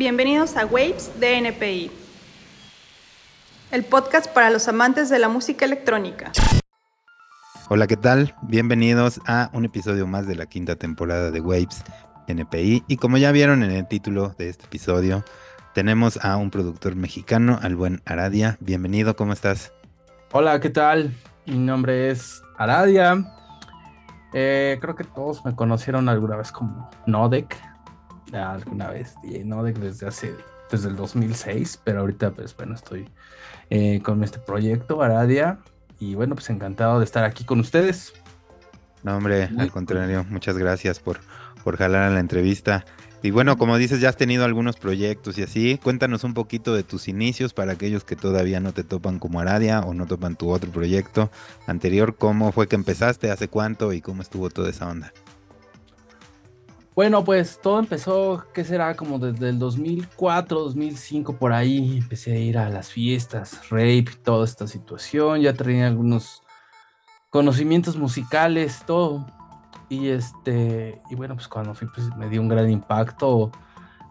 Bienvenidos a Waves de NPI, el podcast para los amantes de la música electrónica. Hola, ¿qué tal? Bienvenidos a un episodio más de la quinta temporada de Waves NPI. Y como ya vieron en el título de este episodio, tenemos a un productor mexicano, al buen Aradia. Bienvenido, ¿cómo estás? Hola, ¿qué tal? Mi nombre es Aradia. Eh, creo que todos me conocieron alguna vez como Nodek. Alguna vez, Nodek desde hace, desde el 2006, pero ahorita pues bueno, estoy eh, con este proyecto, Aradia. Y bueno, pues encantado de estar aquí con ustedes. No, hombre, al contrario, muchas gracias por, por jalar a la entrevista. Y bueno, como dices, ya has tenido algunos proyectos y así. Cuéntanos un poquito de tus inicios para aquellos que todavía no te topan como Aradia o no topan tu otro proyecto anterior. ¿Cómo fue que empezaste? ¿Hace cuánto? ¿Y cómo estuvo toda esa onda? Bueno, pues todo empezó, ¿qué será? Como desde el 2004, 2005, por ahí. Empecé a ir a las fiestas, rape, toda esta situación. Ya tenía algunos conocimientos musicales, todo y este, y bueno, pues cuando fui, pues me dio un gran impacto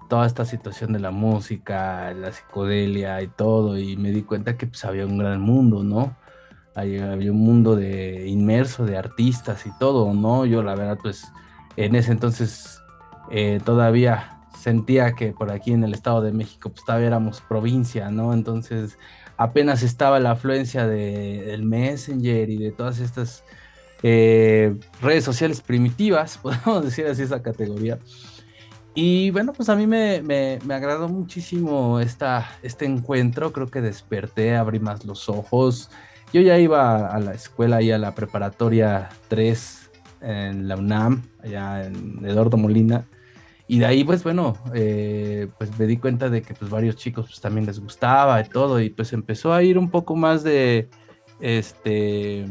toda esta situación de la música, la psicodelia y todo, y me di cuenta que pues había un gran mundo, ¿no? Había, un mundo de inmerso de artistas y todo, ¿no? Yo la verdad, pues en ese entonces eh, todavía sentía que por aquí en el Estado de México, pues todavía éramos provincia, ¿no? Entonces apenas estaba la afluencia del Messenger y de todas estas eh, redes sociales primitivas, podemos decir así esa categoría. Y bueno, pues a mí me, me, agradó muchísimo esta, este encuentro, creo que desperté, abrí más los ojos. Yo ya iba a la escuela y a la preparatoria 3 en la UNAM, allá en Eduardo Molina. Y de ahí, pues bueno, eh, pues me di cuenta de que pues varios chicos pues también les gustaba y todo. Y pues empezó a ir un poco más de, este,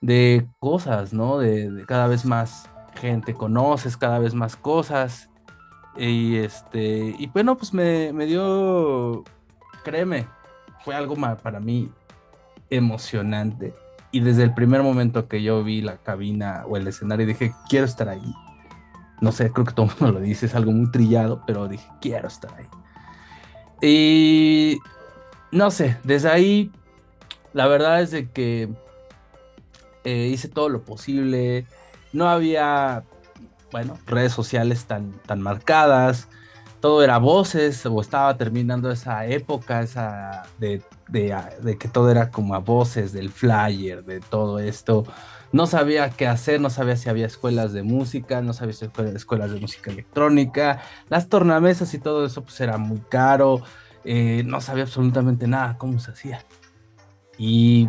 de cosas, ¿no? De, cada vez más gente conoces, cada vez más cosas. Y este, y bueno, pues me, dio, créeme, fue algo para mí emocionante. Y desde el primer momento que yo vi la cabina o el escenario, dije, quiero estar ahí. No sé, creo que todo el mundo lo dice, es algo muy trillado, pero dije, quiero estar ahí. Y no sé, desde ahí, la verdad es de que eh, hice todo lo posible, no había, bueno, redes sociales tan, tan marcadas, todo era voces, o estaba terminando esa época, esa de, que todo era como a voces, del flyer, de todo esto. No sabía qué hacer, no sabía si había escuelas de música, no sabía si había escuelas de música electrónica, las tornamesas y todo eso pues era muy caro, eh, no sabía absolutamente nada cómo se hacía. Y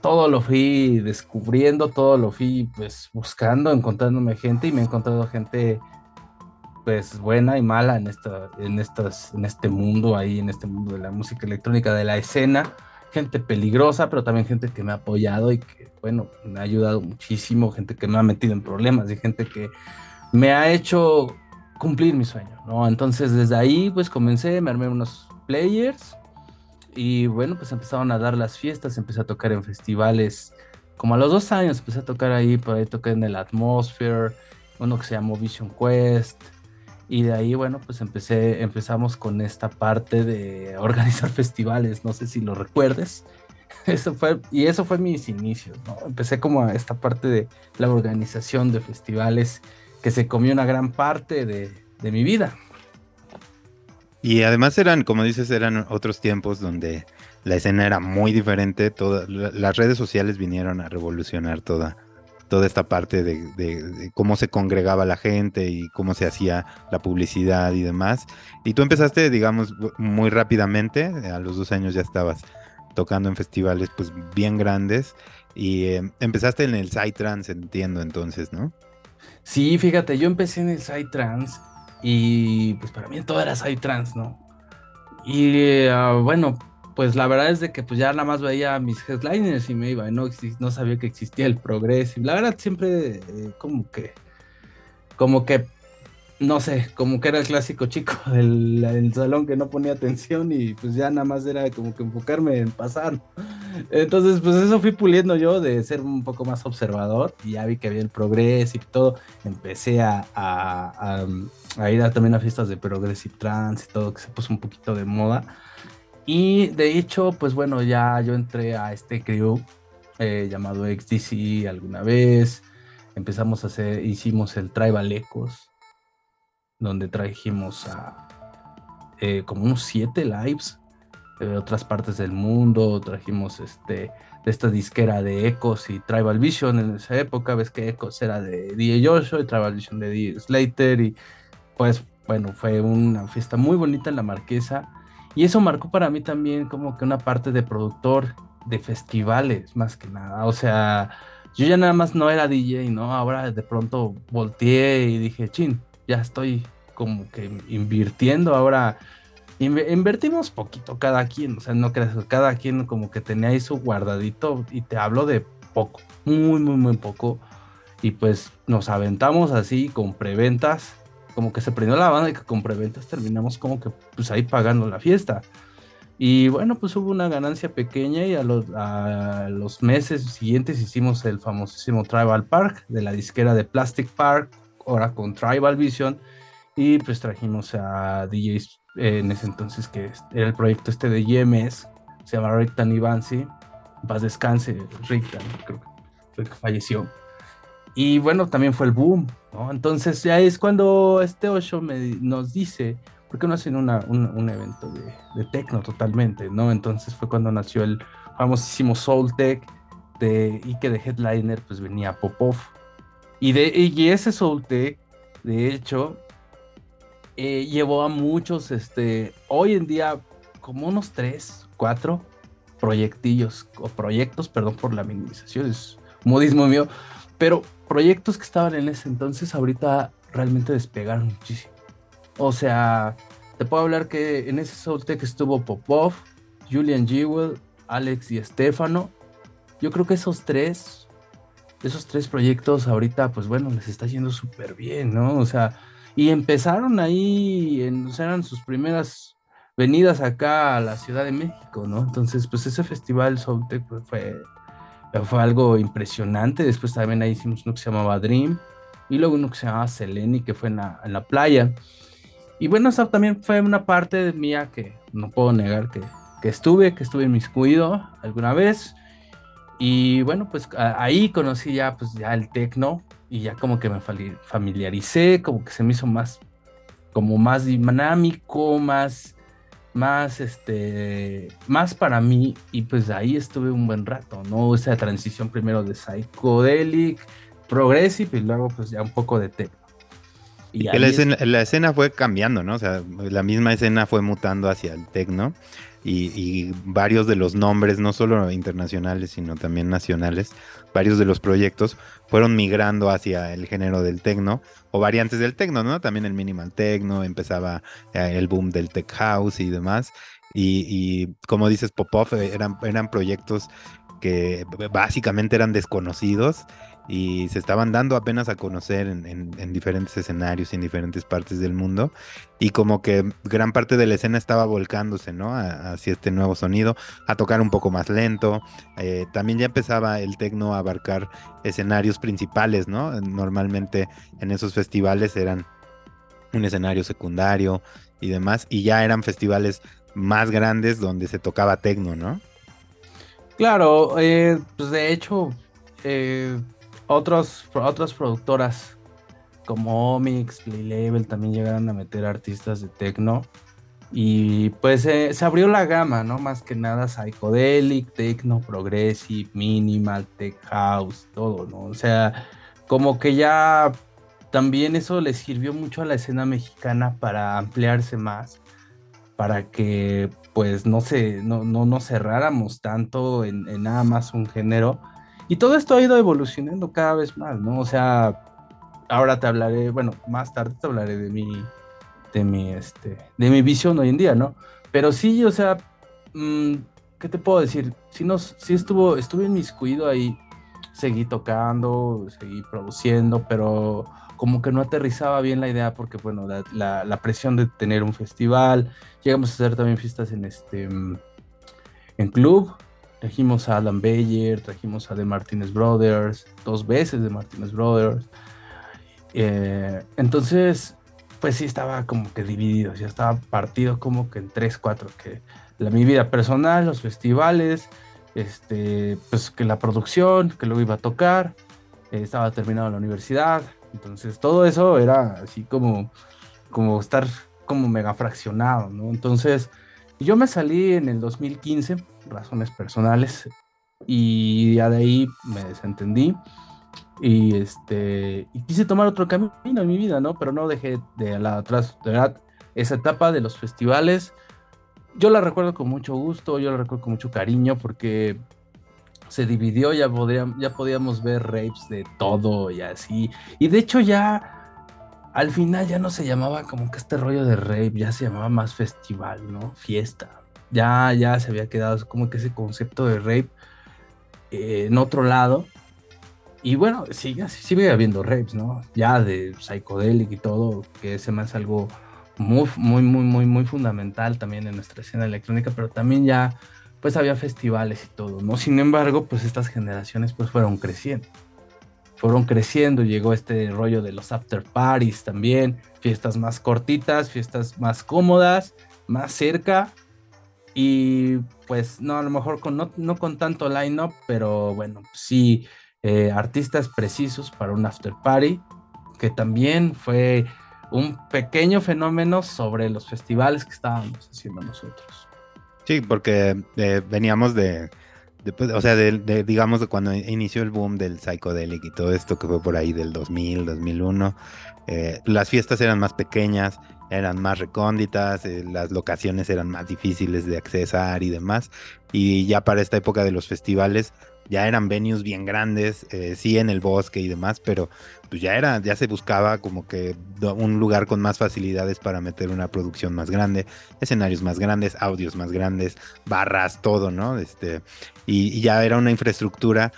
todo lo fui descubriendo, todo lo fui pues buscando, encontrándome gente y me he encontrado gente pues buena y mala en esta, en estas, en este mundo ahí, en este mundo de la música electrónica, de la escena, gente peligrosa, pero también gente que me ha apoyado y que bueno, me ha ayudado muchísimo, gente que me ha metido en problemas y gente que me ha hecho cumplir mi sueño, ¿no? Entonces desde ahí pues comencé, me armé unos players, y bueno, pues empezaron a dar las fiestas, empecé a tocar en festivales. Como a los dos años empecé a tocar ahí, por ahí toqué en el Atmosphere, uno que se llamó Vision Quest. Y de ahí, bueno, pues empecé, empezamos con esta parte de organizar festivales, no sé si lo recuerdes. Eso fue, y eso fue mis inicios, ¿no? Empecé como a esta parte de la organización de festivales que se comió una gran parte de, de mi vida. Y además eran, como dices, eran otros tiempos donde la escena era muy diferente. Todas las redes sociales vinieron a revolucionar toda, toda esta parte de, cómo se congregaba la gente y cómo se hacía la publicidad y demás. Y tú empezaste, digamos, muy rápidamente. A los dos años ya estabas tocando en festivales, pues bien grandes. Y eh, empezaste en el Psytrance, entiendo entonces, ¿no? Sí, fíjate, yo empecé en el Psytrance y pues para mí todo era trans, ¿no? Y ah, bueno, pues la verdad es de que pues ya nada más veía mis headliners y me iba, no, no sabía que existía el progreso. Y la verdad siempre eh, como que, como que, no sé, como que era el clásico chico del, salón que no ponía atención y pues ya nada más era como que enfocarme en pasar. Entonces, pues eso fui puliendo yo de ser un poco más observador y ya vi que había el progressive y todo. Empecé a, a, a, ir también a fiestas de progressive trance y todo, que se puso un poquito de moda. Y de hecho, pues bueno, ya yo entré a este crew eh, llamado XDC alguna vez. Empezamos a hacer, hicimos el Tribal Ecos, donde trajimos a eh, como unos siete lives de otras partes del mundo. Trajimos este de esta disquera de Ecos y Tribal Vision en esa época. Ves que Ecos era de DJ Joshua y Tribal Vision de DJ Slater. Y pues bueno, fue una fiesta muy bonita en la Marquesa. Y eso marcó para mí también como que una parte de productor de festivales, más que nada. O sea, yo ya nada más no era DJ, ¿no? Ahora de pronto volteé y dije, chin, ya estoy como que invirtiendo ahora invertimos poquito cada quien, o sea, no creas, cada quien como que tenía ahí su guardadito y te hablo de poco, muy, muy, muy poco. Y pues nos aventamos así con preventas, como que se prendió la banda y que con preventas terminamos como que pues ahí pagando la fiesta. Y bueno, pues hubo una ganancia pequeña y a los, meses siguientes hicimos el famosísimo Tribal Park de la disquera de Plastic Park, ahora con Tribal Vision. Y pues trajimos a DJs en ese entonces, que era el proyecto este de YMS, se llama Rick y Bansi, paz descanse, Rick creo que falleció. Y bueno, también fue el boom, ¿no? Entonces ya es cuando este Osho me, nos dice, ¿por qué no hacen una, un, evento de, de techno totalmente, ¿no? Entonces fue cuando nació el famosísimo Soul Tech, y que de headliner pues venía Popov. Y, de, y ese Soul Tech, de hecho, eh, llevó a muchos, este, hoy en día, como unos tres, cuatro proyectillos, o proyectos, perdón por la minimización, es modismo mío, pero proyectos que estaban en ese entonces ahorita realmente despegaron muchísimo. O sea, te puedo hablar que en ese Soultech estuvo Popov, Julian Jewell, Alex y Estefano. Yo creo que esos tres, esos tres proyectos ahorita, pues bueno, les está yendo súper bien, ¿no? O sea, y empezaron ahí, en, eran sus primeras venidas acá a la Ciudad de México, ¿no? Entonces, pues ese festival Soultech pues, fue, fue algo impresionante. Después también ahí hicimos uno que se llamaba Dream y luego uno que se llamaba Seleni, que fue en la, en la playa. Y bueno, esa también fue una parte mía que no puedo negar que, que estuve, que estuve inmiscuido alguna vez. Y bueno, pues ahí conocí ya, pues ya el tecno, y ya como que me familiaricé, como que se me hizo más, como más dinámico, más, más, este, más para mí, y pues ahí estuve un buen rato, ¿no? Esa transición primero de psychedelic, progressive, y luego pues ya un poco de techno. Y, la, escena, la, escena, fue cambiando, ¿no? O sea, la misma escena fue mutando hacia el techno y, varios de los nombres, no solo internacionales, sino también nacionales, varios de los proyectos fueron migrando hacia el género del techno o variantes del techno, ¿no? También el minimal techno, empezaba eh, el boom del tech house y demás. Y, como dices, Popov, eh, eran, eran proyectos que básicamente eran desconocidos y se estaban dando apenas a conocer en, diferentes escenarios y en diferentes partes del mundo y como que gran parte de la escena estaba volcándose, ¿no? hacia este nuevo sonido, a tocar un poco más lento. Eh, también ya empezaba el tecno a abarcar escenarios principales, ¿no? Normalmente en esos festivales eran un escenario secundario y demás y ya eran festivales más grandes donde se tocaba tecno, ¿no? Claro, eh, pues de hecho... Eh otros, otras productoras como Omix, Play Label también llegaron a meter artistas de techno. Y pues se abrió la gama, ¿no? Más que nada psychedelic, techno, progressive, minimal, tech house, todo, ¿no? O sea, como que ya también eso le sirvió mucho a la escena mexicana para ampliarse más, para que pues no se, no, no, no cerráramos tanto en nada más un género, y todo esto ha ido evolucionando cada vez más, ¿no? O sea, ahora te hablaré, bueno, más tarde te hablaré de mi, de mi, este, de mi visión hoy en día, ¿no? Pero sí, o sea, mm, ¿qué te puedo decir? Sí, nos, sí estuvo, estuve inmiscuido ahí, seguí tocando, seguí produciendo, pero como que no aterrizaba bien la idea porque, bueno, la, la, presión de tener un festival, llegamos a hacer también fiestas en este, en club, Trajimos a Adam Bayer, trajimos a The Martinez Brothers, dos veces de Martinez Brothers. Eh, entonces, pues sí estaba como que dividido, ya estaba partido como que en tres, cuatro, que la, mi vida personal, los festivales, este, pues que la producción, que luego iba a tocar, eh, estaba terminado la universidad, entonces todo eso era así como, como estar como mega fraccionado, ¿no? Entonces yo me salí en el 2015, razones personales, y ya de ahí me desentendí y este quise tomar otro camino en mi vida, ¿no? Pero no dejé de la atrás, de verdad, esa etapa de los festivales, yo la recuerdo con mucho gusto, yo la recuerdo con mucho cariño porque se dividió, ya, ya podíamos ver rapes de todo y así. Y de hecho ya al final ya no se llamaba como que este rollo de rape, ya se llamaba más festival, ¿no? Fiesta. Ya, ya se había quedado como que ese concepto de rape eh, en otro lado. Y bueno, sigue, sigue habiendo rapes, ¿no? Ya de psychedelic y todo, que se me hace algo muy, muy, muy, muy, muy fundamental también en nuestra escena electrónica, pero también ya pues había festivales y todo, ¿no? Sin embargo, pues estas generaciones pues fueron creciendo. Fueron creciendo, llegó este rollo de los after parties también, fiestas más cortitas, fiestas más cómodas, más cerca y pues no, a lo mejor con, no, con tanto line-up, pero bueno, sí, eh, artistas precisos para un after party, que también fue un pequeño fenómeno sobre los festivales que estábamos haciendo nosotros. Sí, porque eh, veníamos de, pues, o sea, de, digamos, de cuando inició el boom del psychedelic y todo esto que fue por ahí del 2000, 2001, eh, las fiestas eran más pequeñas, eran más recónditas, eh, las locaciones eran más difíciles de accesar y demás, y ya para esta época de los festivales ya eran venues bien grandes, eh, sí en el bosque y demás, pero pues ya era, ya se buscaba como que un lugar con más facilidades para meter una producción más grande, escenarios más grandes, audios más grandes, barras, todo, ¿no? Este, y, ya era una infraestructura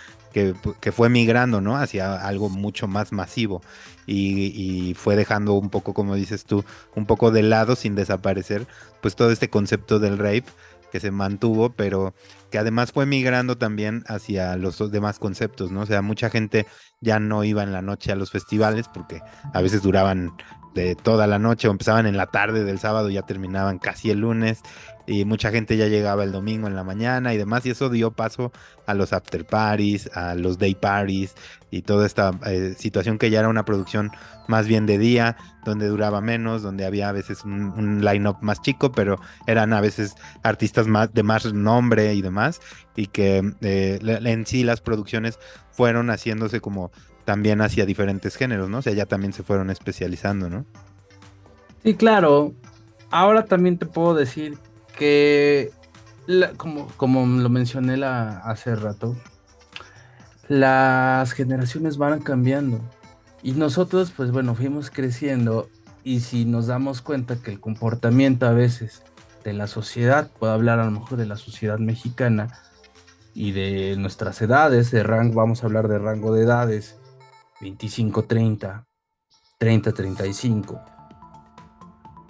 que, fue migrando, ¿no? Hacia algo mucho más masivo y, fue dejando un poco, como dices tú, un poco de lado sin desaparecer, pues todo este concepto del rape que se mantuvo, pero que además fue migrando también hacia los demás conceptos, ¿no? O sea, mucha gente ya no iba en la noche a los festivales porque a veces duraban de toda la noche o empezaban en la tarde del sábado ya terminaban casi el lunes y mucha gente ya llegaba el domingo en la mañana y demás y eso dio paso a los after parties, a los day parties y toda esta eh, situación que ya era una producción más bien de día, donde duraba menos, donde había a veces un, line-up más chico, pero eran a veces artistas más, de más nombre y demás y que eh, en sí las producciones fueron haciéndose como también hacia diferentes géneros, ¿no? O sea, ya también se fueron especializando, ¿no? Sí, claro. Ahora también te puedo decir que, como, como lo mencioné hace rato, las generaciones van cambiando. Y nosotros, pues bueno, fuimos creciendo y si nos damos cuenta que el comportamiento a veces de la sociedad, puedo hablar a lo mejor de la sociedad mexicana y de nuestras edades, de rango, vamos a hablar de rango de edades, 25-30, 30-35.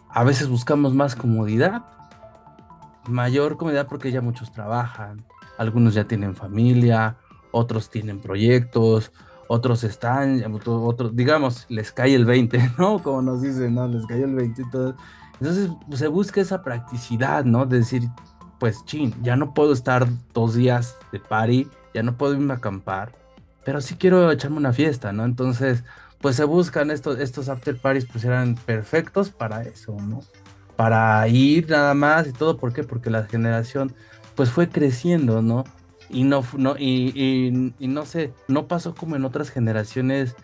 A veces buscamos más comodidad mayor comodidad porque ya muchos trabajan, algunos ya tienen familia, otros tienen proyectos, otros están, otros, digamos, les cae el 20, ¿no? Como nos dicen, ¿no? Les cae el 20 y todo. Entonces pues, se busca esa practicidad, ¿no? De decir, pues, chin, ya no puedo estar dos días de party, ya no puedo irme a acampar, pero sí quiero echarme una fiesta, ¿no? Entonces, pues se buscan estos, estos after parties, pues eran perfectos para eso, ¿no? Para ir nada más y todo. ¿Por qué? Porque la generación pues fue creciendo, ¿no? Y no, no, y, no sé, no pasó como en otras generaciones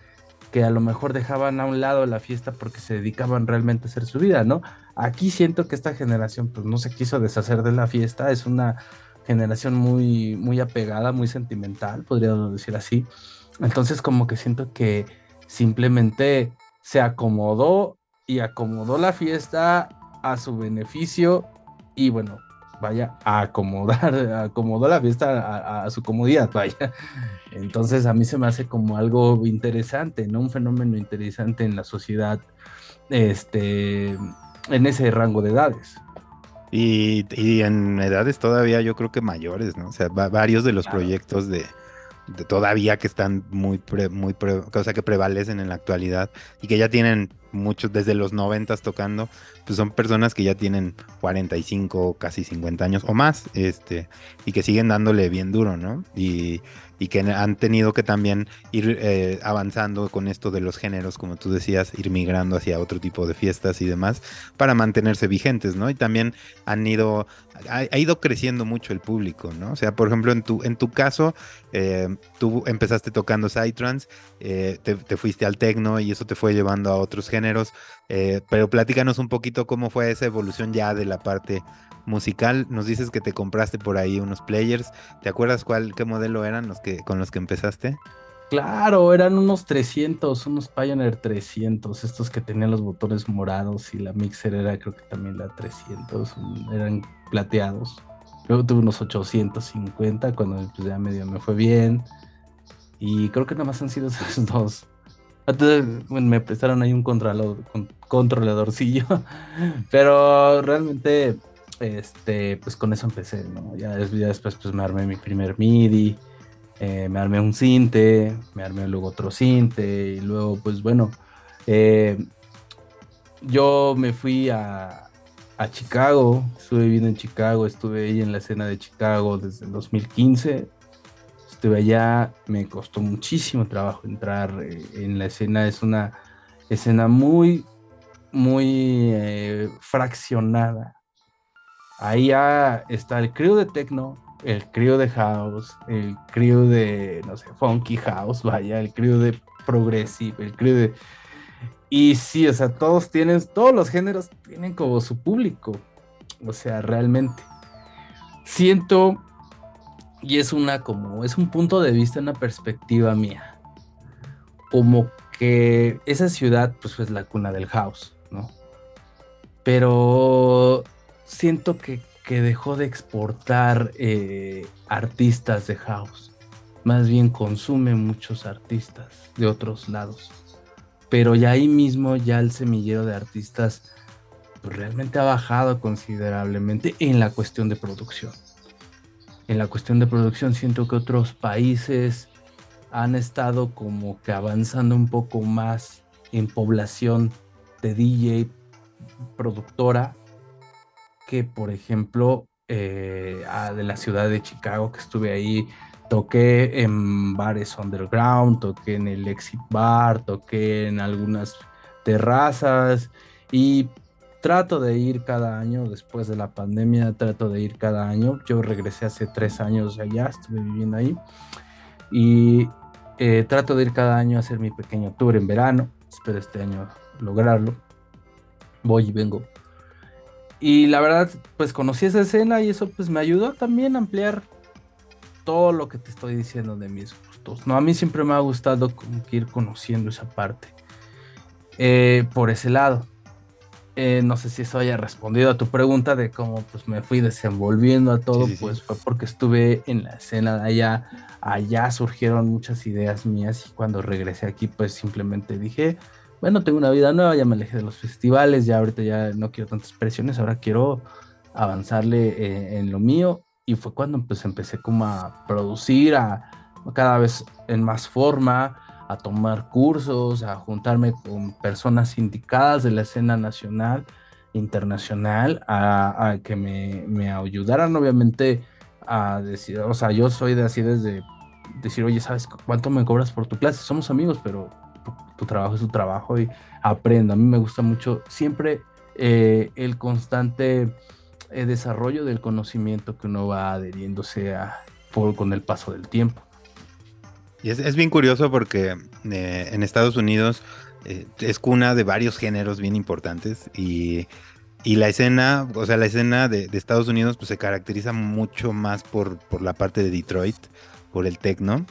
que a lo mejor dejaban a un lado la fiesta porque se dedicaban realmente a hacer su vida, ¿no? Aquí siento que esta generación pues no se quiso deshacer de la fiesta, es una generación muy, muy apegada, muy sentimental, podríamos decir así. Entonces como que siento que simplemente se acomodó y acomodó la fiesta a su beneficio y bueno, vaya a acomodar, acomodó la fiesta a, su comodidad, vaya. Entonces a mí se me hace como algo interesante, ¿no? Un fenómeno interesante en la sociedad, este, en ese rango de edades. Y, y, en edades todavía yo creo que mayores, ¿no? O sea, varios de los proyectos de, de, todavía que están muy, muy, o sea, que prevalecen en la actualidad y que ya tienen muchos desde los noventas tocando, pues son personas que ya tienen 45, casi 50 años o más, este, y que siguen dándole bien duro, ¿no? Y, y que han tenido que también ir eh, avanzando con esto de los géneros, como tú decías, ir migrando hacia otro tipo de fiestas y demás, para mantenerse vigentes, ¿no? Y también han ido, ha, ido creciendo mucho el público, ¿no? O sea, por ejemplo, en tu, en tu caso, eh, tú empezaste tocando Psytrance, eh, te, te, fuiste al techno y eso te fue llevando a otros géneros, pero platícanos un poquito cómo fue esa evolución ya de la parte musical. Nos dices que te compraste por ahí unos players. ¿Te acuerdas cuál, qué modelo eran los que, con los que empezaste? Claro, eran unos 300, unos Pioneer 300, estos que tenían los botones morados y la mixer era creo que también la 300, eran plateados. Luego tuve unos 850 cuando pues, ya medio me fue bien. Y creo que nada más han sido esos dos. Entonces, me prestaron ahí un controlador, controladorcillo. Pero realmente este, pues con eso empecé, ¿no? Ya, después pues me armé mi primer MIDI, eh, me armé un cinte, me armé luego otro cinte y luego pues bueno, eh, yo me fui a, a, Chicago, estuve viviendo en Chicago, estuve ahí en la escena de Chicago desde el 2015, estuve allá, me costó muchísimo trabajo entrar eh, en la escena, es una escena muy, muy fraccionada ahí ya está el crew de techno, el crew de house, el crew de, no sé, funky house, vaya, el crew de progressive, el crew de... Y sí, o sea, todos tienen, todos los géneros tienen como su público, o sea, realmente. Siento, y es una como, es un punto de vista, una perspectiva mía, como que esa ciudad, pues es la cuna del house, ¿no? Pero siento que, dejó de exportar eh, artistas de house. Más bien consume muchos artistas de otros lados. Pero ya ahí mismo ya el semillero de artistas pues, realmente ha bajado considerablemente en la cuestión de producción. En la cuestión de producción siento que otros países han estado como que avanzando un poco más en población de DJ productora que, por ejemplo, eh, de la ciudad de Chicago, que estuve ahí, toqué en bares underground, toqué en el Exit Bar, toqué en algunas terrazas y trato de ir cada año, después de la pandemia, trato de ir cada año. Yo regresé hace tres años allá, estuve viviendo ahí y eh, trato de ir cada año a hacer mi pequeño tour en verano. Espero este año lograrlo. Voy y vengo y la verdad, pues conocí esa escena y eso pues me ayudó también a ampliar todo lo que te estoy diciendo de mis gustos. No, a mí siempre me ha gustado como que ir conociendo esa parte. Eh, por ese lado. Eh, no sé si eso haya respondido a tu pregunta de cómo pues me fui desenvolviendo a todo, pues fue porque estuve en la escena de allá, allá surgieron muchas ideas mías y cuando regresé aquí pues simplemente dije, bueno, tengo una vida nueva, ya me alejé de los festivales, ya ahorita ya no quiero tantas presiones, ahora quiero avanzarle eh, en lo mío. Y fue cuando pues empecé como a producir, a, cada vez en más forma, a tomar cursos, a juntarme con personas indicadas de la escena nacional, internacional, a, que me, me, ayudaran obviamente a decir, o sea, yo soy de así desde decir, oye, ¿sabes cuánto me cobras por tu clase? Somos amigos, pero tu trabajo es tu trabajo y aprendo. A mí me gusta mucho siempre eh, el constante eh, desarrollo del conocimiento que uno va adheriéndose a, por, con el paso del tiempo. Y es, bien curioso porque eh, en Estados Unidos es cuna de varios géneros bien importantes y, y, la escena, o sea, la escena de, de, Estados Unidos pues se caracteriza mucho más por, por la parte de Detroit, por el techno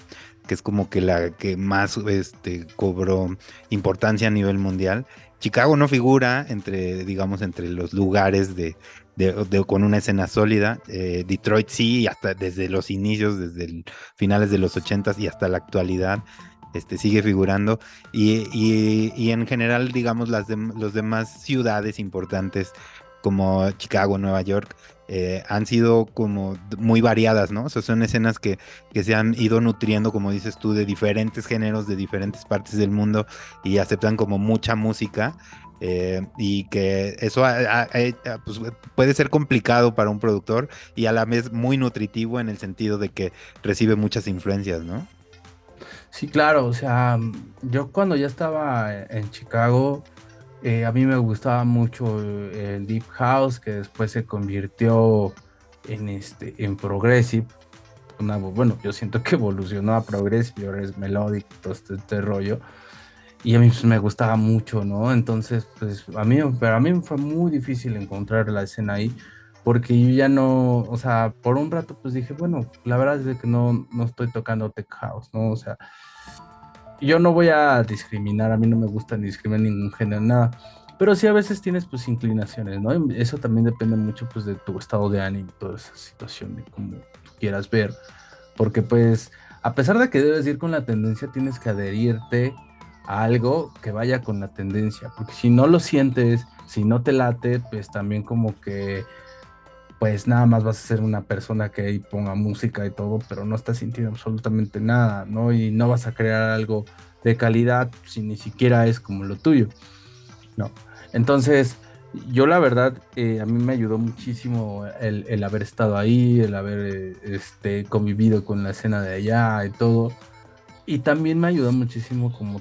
que es como que la que más este, cobró importancia a nivel mundial. Chicago no figura entre, digamos, entre los lugares de, con una escena sólida. Eh, Detroit sí, hasta desde los inicios, desde finales de los 80 y hasta la actualidad, este, sigue figurando. Y, y, en general, digamos, las los demás ciudades importantes como Chicago, Nueva York, eh, han sido como muy variadas, ¿no? O sea, son escenas que, que, se han ido nutriendo, como dices tú, de diferentes géneros, de diferentes partes del mundo y aceptan como mucha música. Eh, y que eso pues, puede ser complicado para un productor y a la vez muy nutritivo en el sentido de que recibe muchas influencias, ¿no? Sí, claro, o sea, yo cuando ya estaba en Chicago, eh, a mí me gustaba mucho el Deep House, que después se convirtió en, este, en Progressive. bueno, yo siento que evolucionó a Progressive, ahora es Melodic, todo este, este, rollo. Y a mí pues, me gustaba mucho, ¿no? Entonces, pues a mí, pero a mí fue muy difícil encontrar la escena ahí, porque yo ya no, o sea, por un rato pues dije, bueno, la verdad es que no, no estoy tocando Tech House, ¿no? O sea, yo no voy a discriminar, a mí no me gusta ni discriminar ningún género, nada. Pero sí a veces tienes pues inclinaciones, ¿no? Eso también depende mucho pues de tu estado de ánimo, toda esa situación, de cómo quieras ver. Porque pues a pesar de que debes ir con la tendencia, tienes que adherirte a algo que vaya con la tendencia. Porque si no lo sientes, si no te late, pues también como que pues nada más vas a ser una persona que ahí ponga música y todo, pero no estás sintiendo absolutamente nada, ¿no? Y no vas a crear algo de calidad si ni siquiera es como lo tuyo, ¿no? Entonces, yo la verdad, eh, a mí me ayudó muchísimo el, haber estado ahí, el haber eh, este, convivido con la escena de allá y todo. Y también me ayudó muchísimo como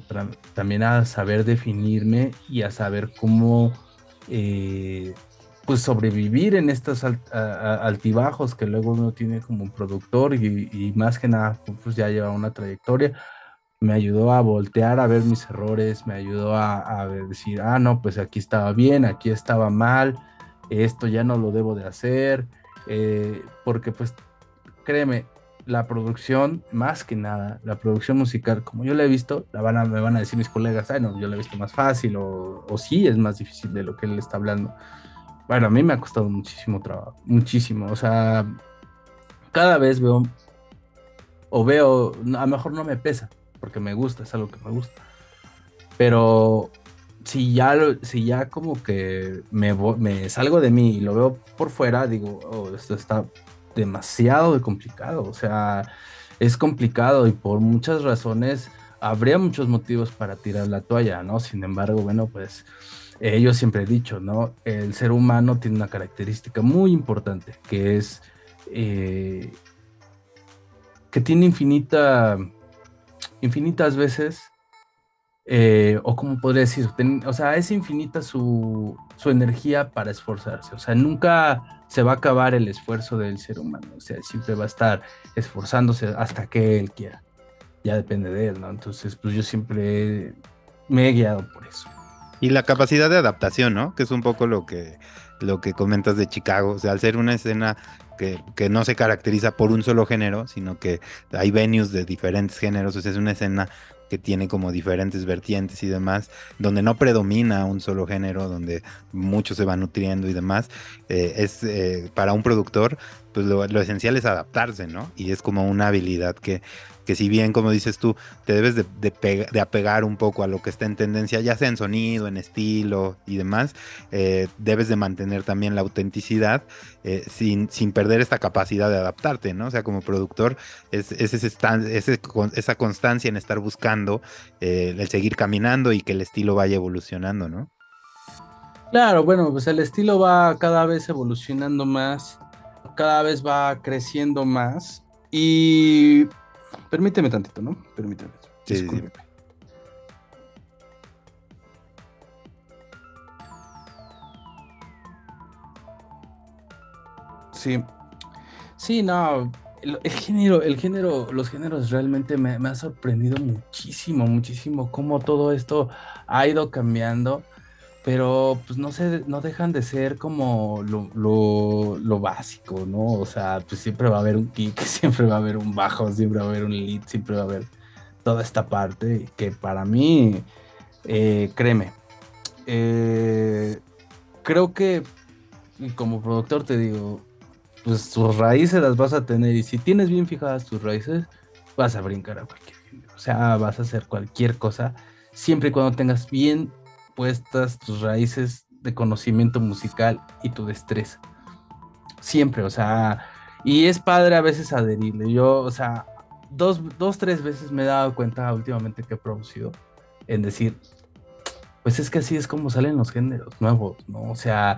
también a saber definirme y a saber cómo... Eh, pues sobrevivir en estos altibajos que luego uno tiene como productor y, más que nada pues ya lleva una trayectoria me ayudó a voltear a ver mis errores me ayudó a, decir ah no pues aquí estaba bien aquí estaba mal esto ya no lo debo de hacer eh, porque pues créeme la producción, más que nada, la producción musical, como yo la he visto, la van a, me van a decir mis colegas, ay, no, yo la he visto más fácil, o, o sí es más difícil de lo que él está hablando. Bueno, a mí me ha costado muchísimo trabajo, muchísimo. O sea, cada vez veo, o veo, a lo mejor no me pesa, porque me gusta, es algo que me gusta. Pero si ya, si ya como que me, me salgo de mí y lo veo por fuera, digo, oh, esto está demasiado complicado. O sea, es complicado y por muchas razones habría muchos motivos para tirar la toalla, ¿no? Sin embargo, bueno, pues eh, yo siempre he dicho, ¿no? El ser humano tiene una característica muy importante, que es eh, que tiene infinita, infinitas veces, eh, o como podría decir, o sea, es infinita su, su energía para esforzarse, o sea, nunca se va a acabar el esfuerzo del ser humano, o sea, siempre va a estar esforzándose hasta que él quiera, ya depende de él, ¿no? Entonces, pues yo siempre me he guiado por eso. Y la capacidad de adaptación, ¿no? Que es un poco lo que, lo que comentas de Chicago. O sea, al ser una escena que, que, no se caracteriza por un solo género, sino que hay venues de diferentes géneros. O sea, es una escena que tiene como diferentes vertientes y demás, donde no predomina un solo género, donde mucho se va nutriendo y demás, eh, es eh, para un productor, pues lo, lo, esencial es adaptarse, ¿no? Y es como una habilidad que que si bien, como dices tú, te debes de, apegar un poco a lo que está en tendencia, ya sea en sonido, en estilo y demás, eh, debes de mantener también la autenticidad eh, sin, sin, perder esta capacidad de adaptarte, ¿no? O sea, como productor, es, esa constancia en estar buscando, eh, el seguir caminando y que el estilo vaya evolucionando, ¿no? Claro, bueno, pues el estilo va cada vez evolucionando más, cada vez va creciendo más y Permíteme tantito, ¿no? Permíteme. Sí, Sí. Sí, no. El, género, el género, los géneros realmente me, me ha sorprendido muchísimo, muchísimo cómo todo esto ha ido cambiando pero pues no sé, no dejan de ser como lo, básico, ¿no? O sea, pues siempre va a haber un kick, siempre va a haber un bajo, siempre va a haber un lead, siempre va a haber toda esta parte que para mí, eh, créeme, eh, creo que como productor te digo, pues tus raíces las vas a tener y si tienes bien fijadas tus raíces, vas a brincar a cualquier o sea, vas a hacer cualquier cosa, siempre y cuando tengas bien puestas tus raíces de conocimiento musical y tu destreza. Siempre, o sea, y es padre a veces adherirle. Yo, o sea, dos, dos, tres veces me he dado cuenta últimamente que he producido en decir, pues es que así es como salen los géneros nuevos, ¿no? O sea,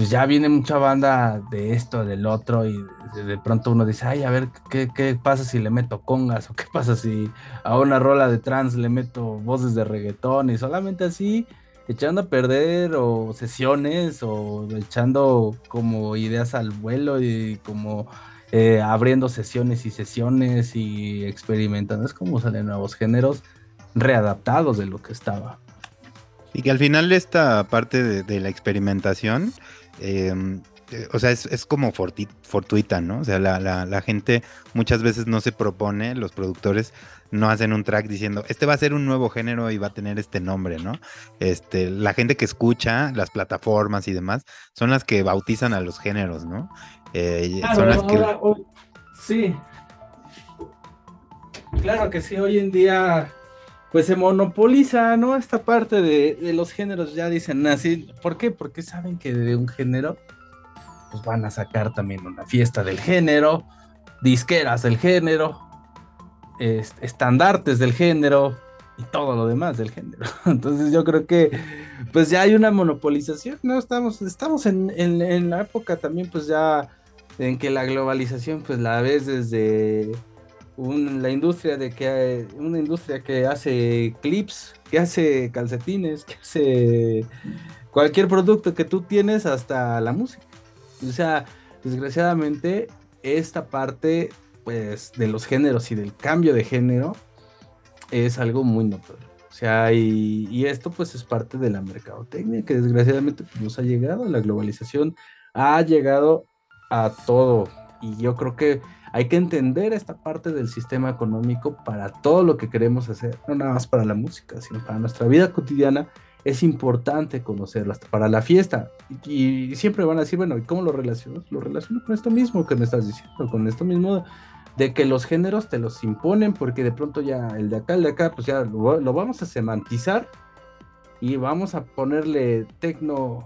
pues ya viene mucha banda de esto, del otro, y de, pronto uno dice, ay, a ver, ¿qué, ¿qué, pasa si le meto congas? ¿O qué pasa si a una rola de trans le meto voces de reggaetón? Y solamente así, echando a perder, o sesiones, o echando como ideas al vuelo, y como eh, abriendo sesiones y sesiones, y experimentando. Es como salen nuevos géneros readaptados de lo que estaba. Y que al final esta parte de, la experimentación, eh, o sea, es, como fortuita, ¿no? O sea, la, gente muchas veces no se propone, los productores no hacen un track diciendo, este va a ser un nuevo género y va a tener este nombre, ¿no? Este, la gente que escucha, las plataformas y demás, son las que bautizan a los géneros, ¿no? Eh, son las que... sí. Claro que sí, hoy en día pues se monopoliza, ¿no? Esta parte de, los géneros, ya dicen así. ¿Por qué? Porque saben que de un género, pues van a sacar también una fiesta del género, disqueras del género, estandartes del género y todo lo demás del género. Entonces yo creo que pues ya hay una monopolización, ¿no? Estamos, estamos en, en la época también pues ya en que la globalización pues la ves desde la industria de que una industria que hace clips, que hace calcetines, que hace cualquier producto que tú tienes hasta la música. O sea, desgraciadamente esta parte pues de los géneros y del cambio de género es algo muy notorio. O sea, y, esto pues es parte de la mercadotecnia que desgraciadamente pues, nos ha llegado, la globalización ha llegado a todo. Y yo creo que hay que entender esta parte del sistema económico para todo lo que queremos hacer, no nada más para la música, sino para nuestra vida cotidiana. Es importante conocerlo hasta para la fiesta. Y, siempre van a decir, bueno, ¿y cómo lo relaciono? Lo relaciono con esto mismo que me estás diciendo, con esto mismo de que los géneros te los imponen, porque de pronto ya el de acá, el de acá, pues ya lo, lo vamos a semantizar y vamos a ponerle tecno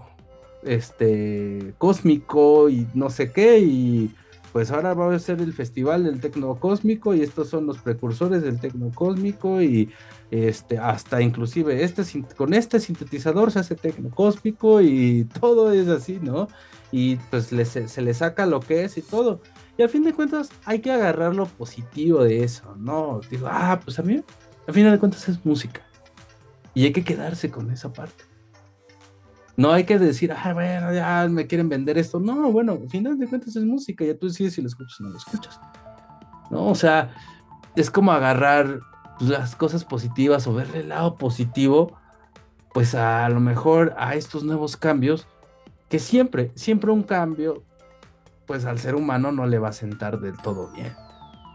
este cósmico y no sé qué y pues ahora va a ser el festival del tecno cósmico y estos son los precursores del tecno cósmico y este hasta inclusive este con este sintetizador se hace tecno cósmico y todo es así, ¿no? Y pues se le saca lo que es y todo. Y a fin de cuentas hay que agarrar lo positivo de eso, ¿no? Digo, ah, pues a mí, a fin de cuentas es música. Y hay que quedarse con esa parte. No hay que decir, ah, bueno, ya me quieren vender esto. No, bueno, al final de cuentas es música, ya tú decides si lo escuchas o no lo escuchas. ¿No? O sea, es como agarrar pues, las cosas positivas o verle el lado positivo, pues a, lo mejor a estos nuevos cambios, que siempre, siempre un cambio, pues al ser humano no le va a sentar del todo bien.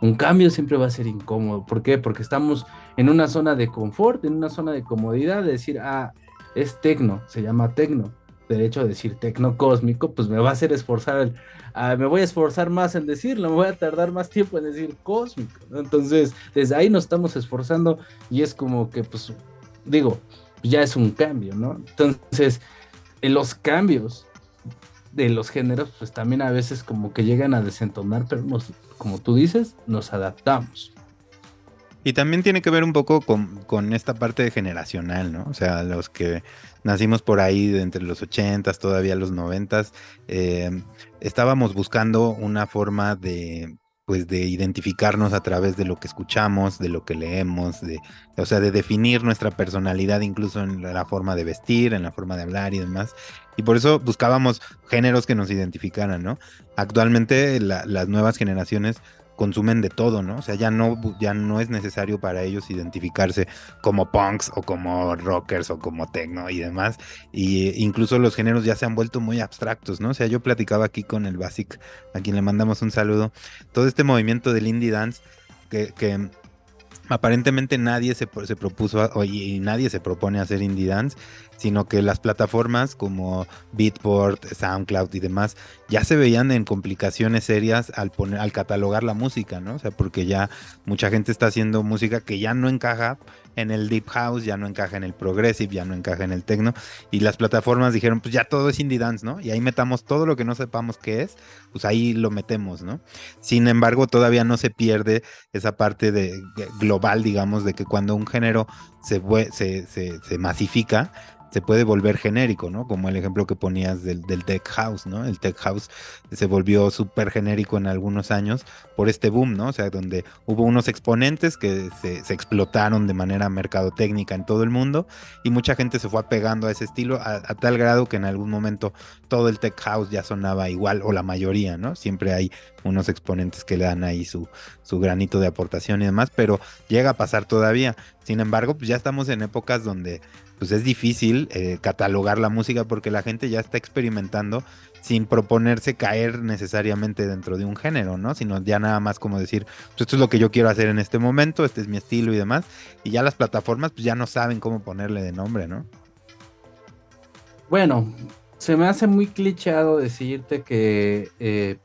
Un cambio siempre va a ser incómodo. ¿Por qué? Porque estamos en una zona de confort, en una zona de comodidad, de decir, ah, es tecno, se llama tecno. De hecho, decir tecno cósmico, pues me va a hacer esforzar, me voy a esforzar más en decirlo, me voy a tardar más tiempo en decir cósmico. Entonces, desde ahí nos estamos esforzando y es como que, pues, digo, ya es un cambio, ¿no? Entonces, en los cambios de los géneros, pues también a veces como que llegan a desentonar, pero como tú dices, nos adaptamos. Y también tiene que ver un poco con, esta parte generacional, ¿no? O sea, los que nacimos por ahí de entre los ochentas, todavía los noventas, eh, estábamos buscando una forma de, pues, de identificarnos a través de lo que escuchamos, de lo que leemos, de, o sea, de definir nuestra personalidad incluso en la forma de vestir, en la forma de hablar y demás. Y por eso buscábamos géneros que nos identificaran, ¿no? Actualmente las nuevas generaciones consumen de todo, ¿no? O sea, ya no, ya no es necesario para ellos identificarse como punks o como rockers o como techno y demás. Y incluso los géneros ya se han vuelto muy abstractos, ¿no? O sea, yo platicaba aquí con el Basic, a quien le mandamos un saludo. Todo este movimiento del indie dance que, aparentemente nadie se, se propuso y nadie se propone hacer indie dance sino que las plataformas como Beatport, SoundCloud y demás ya se veían en complicaciones serias al poner, al catalogar la música, ¿no? O sea, porque ya mucha gente está haciendo música que ya no encaja en el deep house, ya no encaja en el progressive, ya no encaja en el techno y las plataformas dijeron, pues ya todo es indie dance, ¿no? Y ahí metamos todo lo que no sepamos qué es, pues ahí lo metemos, ¿no? Sin embargo, todavía no se pierde esa parte de global, digamos, de que cuando un género se, se, se, se masifica, se puede volver genérico, ¿no? Como el ejemplo que ponías del, del tech house, ¿no? El tech house se volvió súper genérico en algunos años por este boom, ¿no? O sea, donde hubo unos exponentes que se, explotaron de manera mercadotécnica en todo el mundo y mucha gente se fue apegando a ese estilo a, tal grado que en algún momento todo el tech house ya sonaba igual o la mayoría, ¿no? Siempre hay unos exponentes que le dan ahí su, su granito de aportación y demás, pero llega a pasar todavía. Sin embargo, pues ya estamos en épocas donde pues es difícil eh, catalogar la música porque la gente ya está experimentando sin proponerse caer necesariamente dentro de un género, ¿no? Sino ya nada más como decir, pues esto es lo que yo quiero hacer en este momento, este es mi estilo y demás. Y ya las plataformas pues ya no saben cómo ponerle de nombre, ¿no? Bueno, se me hace muy clichado decirte que eh,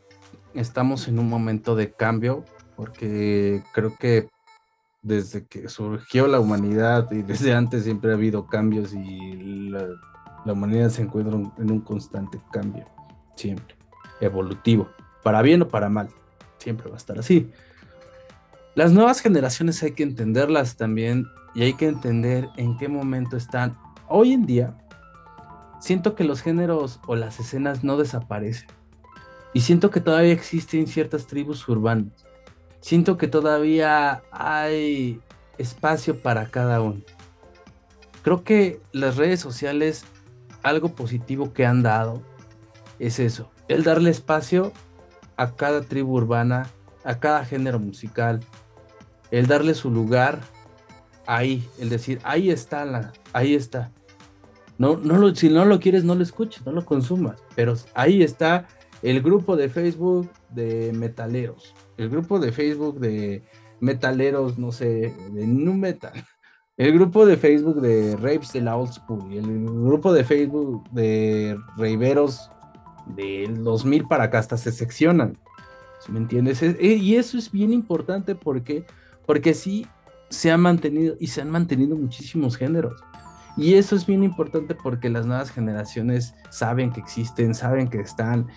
estamos en un momento de cambio, porque creo que desde que surgió la humanidad y desde antes siempre ha habido cambios y la, humanidad se encuentra en un constante cambio, siempre, evolutivo, para bien o para mal, siempre va a estar así. Las nuevas generaciones hay que entenderlas también y hay que entender en qué momento están. Hoy en día, siento que los géneros o las escenas no desaparecen y siento que todavía existen ciertas tribus urbanas siento que todavía hay espacio para cada uno. Creo que las redes sociales, algo positivo que han dado es eso, el darle espacio a cada tribu urbana, a cada género musical, el darle su lugar ahí, el decir, ahí está, ahí está. No, no lo, si no lo quieres, no lo escuches, no lo consumas, pero ahí está el grupo de Facebook de metaleros, el grupo de Facebook de metaleros, no sé, de nu metal, el grupo de Facebook de rapes de la old school, el grupo de Facebook de raveros del 2000 para acá hasta se seccionan. me entiendes? Y eso es bien importante porque, porque sí se ha mantenido y se han mantenido muchísimos géneros. Y eso es bien importante porque las nuevas generaciones saben que existen, saben que están.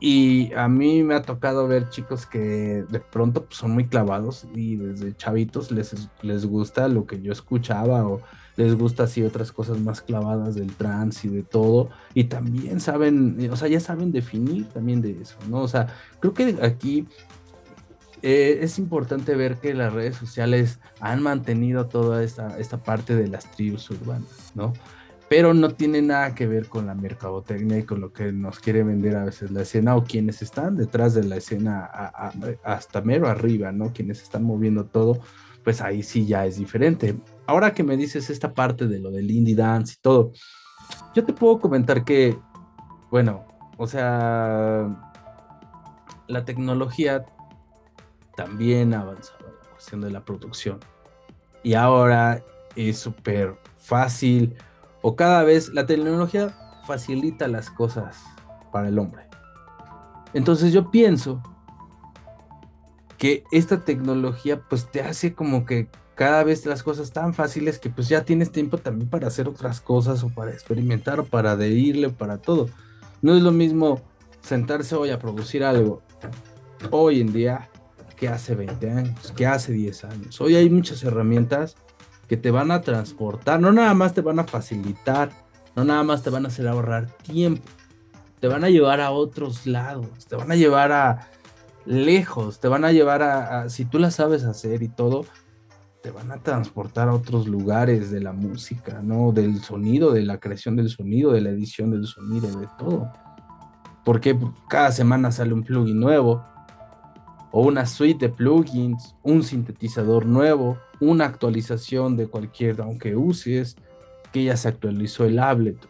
Y a mí me ha tocado ver chicos que de pronto pues, son muy clavados y desde chavitos les, les gusta lo que yo escuchaba o les gusta así otras cosas más clavadas del trance y de todo. Y también saben, o sea, ya saben definir también de eso, ¿no? O sea, creo que aquí eh, es importante ver que las redes sociales han mantenido toda esta, esta parte de las tribus urbanas, ¿no? Pero no tiene nada que ver con la mercadotecnia y con lo que nos quiere vender a veces la escena o quienes están detrás de la escena hasta mero arriba, ¿no? Quienes están moviendo todo, pues ahí sí ya es diferente. Ahora que me dices esta parte de lo del indie dance y todo, yo te puedo comentar que, bueno, o sea, la tecnología también ha avanzado la cuestión de la producción. Y ahora es súper fácil, o cada vez la tecnología facilita las cosas para el hombre. Entonces yo pienso que esta tecnología pues te hace como que cada vez las cosas tan fáciles que pues ya tienes tiempo también para hacer otras cosas o para experimentar o para adherirle, para todo. No es lo mismo sentarse hoy a producir algo hoy en día que hace 20 años, que hace 10 años. Hoy hay muchas herramientas que te van a transportar, no nada más te van a facilitar, no nada más te van a hacer ahorrar tiempo, te van a llevar a otros lados, te van a llevar a lejos, te van a llevar a, si tú las sabes hacer y todo, te van a transportar a otros lugares de la música, ¿no? Del sonido, de la creación del sonido, de la edición del sonido, de todo. Porque cada semana sale un plugin nuevo, o una suite de plugins, un sintetizador nuevo, una actualización de cualquier, aunque uses, que ya se actualizó el Ableton,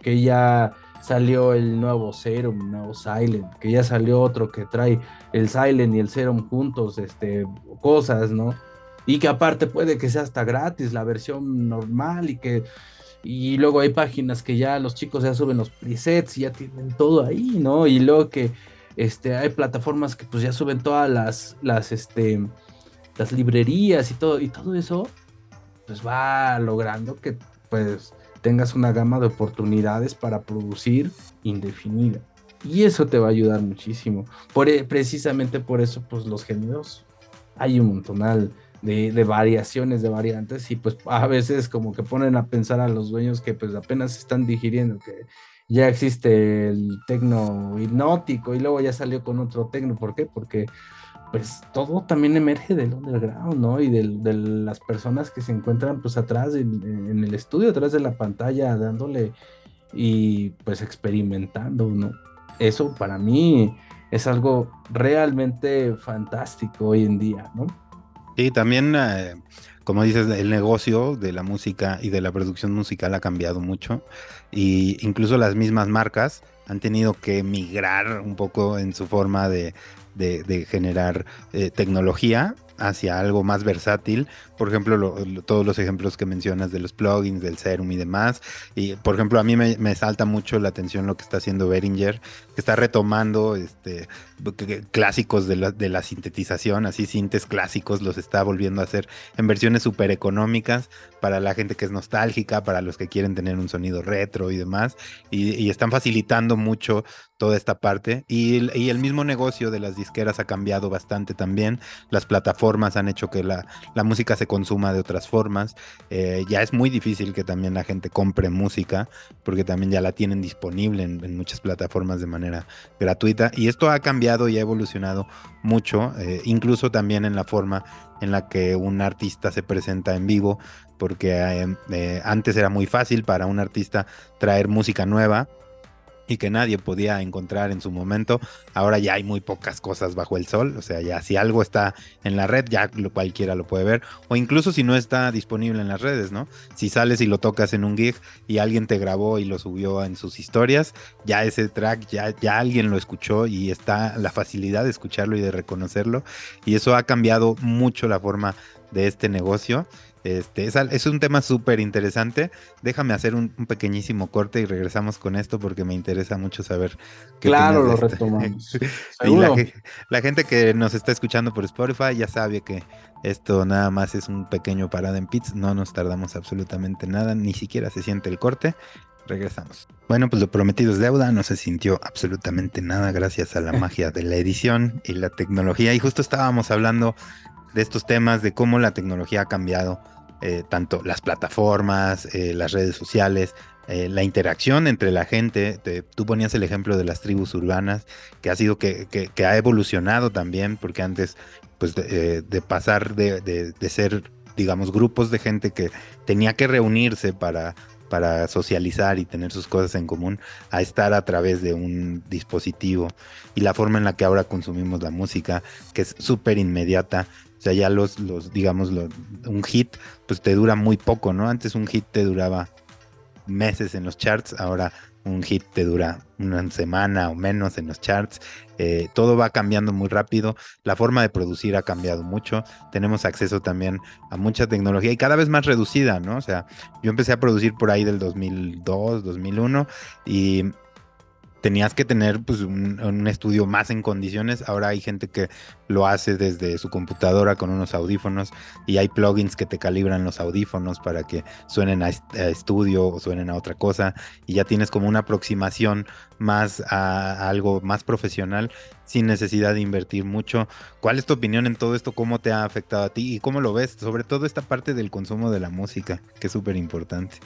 que ya salió el nuevo Serum, el nuevo Silent, que ya salió otro que trae el Silent y el Serum juntos, este, cosas, ¿no? Y que aparte puede que sea hasta gratis la versión normal y que Y luego hay páginas que ya los chicos ya suben los presets y ya tienen todo ahí, ¿no? Y luego que este, hay plataformas que pues ya suben todas las, las, este, las librerías y todo, y todo eso, pues va logrando que pues tengas una gama de oportunidades para producir indefinida. Y eso te va a ayudar muchísimo. Por, e, precisamente por eso, pues los géneros, hay un montonal de, variaciones, de variantes, y pues a veces como que ponen a pensar a los dueños que pues apenas están digiriendo que ya existe el tecno hipnótico y luego ya salió con otro tecno. ¿Por qué? Porque pues todo también emerge del underground, ¿no? Y de las personas que se encuentran pues atrás en, el estudio, atrás de la pantalla, dándole y pues experimentando, ¿no? Eso para mí es algo realmente fantástico hoy en día, ¿no? Sí, también, eh, como dices, el negocio de la música y de la producción musical ha cambiado mucho y incluso las mismas marcas han tenido que migrar un poco en su forma de, generar eh, tecnología hacia algo más versátil. Por ejemplo, todos los ejemplos que mencionas de los plugins, del Serum y demás. Y por ejemplo, a mí me, salta mucho la atención lo que está haciendo Behringer, que está retomando este, clásicos de la, de la sintetización, así sintes clásicos, los está volviendo a hacer en versiones súper económicas para la gente que es nostálgica, para los que quieren tener un sonido retro y demás. Y, están facilitando mucho toda esta parte. Y, el mismo negocio de las disqueras ha cambiado bastante también. Las plataformas han hecho que la, música se consuma de otras formas. Eh, ya es muy difícil que también la gente compre música, porque también ya la tienen disponible en, muchas plataformas de manera gratuita. Y esto ha cambiado y ha evolucionado mucho, eh, incluso también en la forma en la que un artista se presenta en vivo, porque eh, antes era muy fácil para un artista traer música nueva y que nadie podía encontrar en su momento. Ahora ya hay muy pocas cosas bajo el sol, o sea, ya si algo está en la red, ya cualquiera lo puede ver, o incluso si no está disponible en las redes, ¿no? Si sales y lo tocas en un gig y alguien te grabó y lo subió en sus historias, ya ese track, ya, ya alguien lo escuchó y está la facilidad de escucharlo y de reconocerlo, y eso ha cambiado mucho la forma de este negocio este, es, un tema súper interesante. Déjame hacer un, pequeñísimo corte y regresamos con esto porque me interesa mucho saber qué Claro, lo retomamos. y la, gente que nos está escuchando por Spotify ya sabe que esto nada más es un pequeño parada en pits. No nos tardamos absolutamente nada, ni siquiera se siente el corte. Regresamos. Bueno, pues lo prometido es deuda, no se sintió absolutamente nada gracias a la magia de la edición y la tecnología. Y justo estábamos hablando de estos temas, de cómo la tecnología ha cambiado eh, tanto las plataformas, eh, las redes sociales, eh, la interacción entre la gente. tú ponías el ejemplo de las tribus urbanas, que ha sido que, que, ha evolucionado también, porque antes, pues, de, pasar de, de, ser, digamos, grupos de gente que tenía que reunirse para, para socializar y tener sus cosas en común, a estar a través de un dispositivo. Y la forma en la que ahora consumimos la música, que es súper inmediata, o sea, ya los, los digamos, un hit, pues te dura muy poco, ¿no? Antes un hit te duraba meses en los charts, ahora un hit te dura una semana o menos en los charts. Eh, todo va cambiando muy rápido. La forma de producir ha cambiado mucho. Tenemos acceso también a mucha tecnología y cada vez más reducida, ¿no? O sea, yo empecé a producir por ahí del 2002, 2001 y tenías que tener pues, un, estudio más en condiciones. Ahora hay gente que lo hace desde su computadora con unos audífonos y hay plugins que te calibran los audífonos para que suenen a, estudio o suenen a otra cosa y ya tienes como una aproximación más a, algo más profesional sin necesidad de invertir mucho. ¿Cuál es tu opinión en todo esto? ¿Cómo te ha afectado a ti y cómo lo ves? Sobre todo esta parte del consumo de la música, que es súper importante.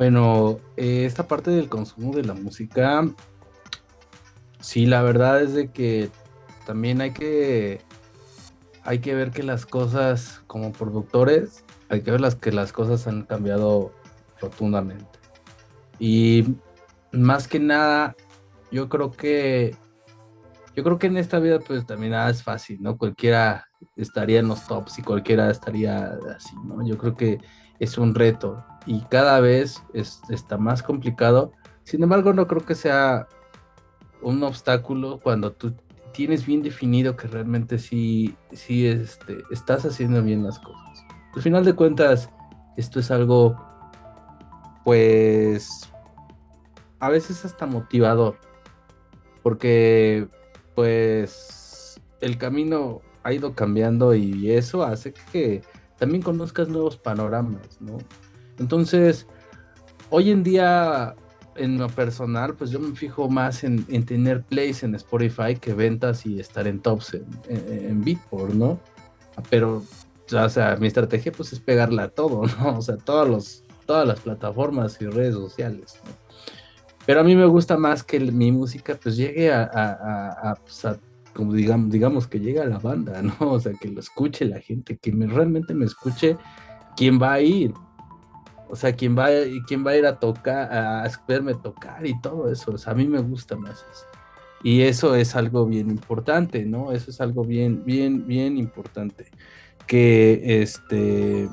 Bueno, eh, esta parte del consumo de la música, sí, la verdad es de que también hay que, hay que ver que las cosas como productores, hay que ver las que las cosas han cambiado rotundamente. Y más que nada, yo creo que, yo creo que en esta vida pues también nada es fácil, ¿no? Cualquiera estaría en los tops y cualquiera estaría así, ¿no? Yo creo que es un reto y cada vez está más complicado. Sin embargo, no creo que sea un obstáculo cuando tú tienes bien definido que realmente sí, sí este, estás haciendo bien las cosas. Al final de cuentas, esto es algo pues a veces hasta motivador, porque pues el camino ha ido cambiando y eso hace que también conozcas nuevos panoramas, ¿no? Entonces, hoy en día, en lo personal, pues yo me fijo más en, tener plays en Spotify que ventas y estar en tops en, en, Beatport, ¿no? Pero, o sea, mi estrategia pues es pegarla a todo, ¿no? O sea, todos los, todas las plataformas y redes sociales, ¿no? Pero a mí me gusta más que mi música pues llegue a, a, a, pues, como digamos, digamos que llegue a la banda, ¿no? O sea, que lo escuche la gente, que me, realmente me escuche quién va a ir. O sea, quién va, quién va a ir a tocar, a verme tocar y todo eso. O sea, a mí me gusta más eso. Y eso es algo bien importante, ¿no? Eso es algo bien, bien, bien importante. Que este.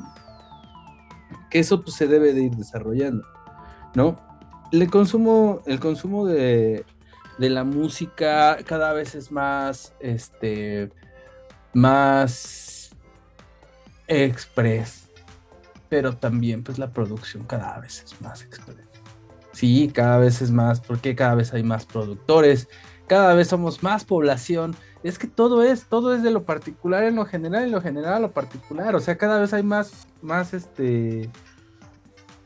Que eso pues, se debe de ir desarrollando, ¿no? el consumo, el consumo de, la música cada vez es más, este, más express, pero también pues la producción cada vez es más express. Sí, cada vez es más, porque cada vez hay más productores, cada vez somos más población. Es que todo es, todo es de lo particular en lo general y lo general a lo particular. O sea, cada vez hay más, más este,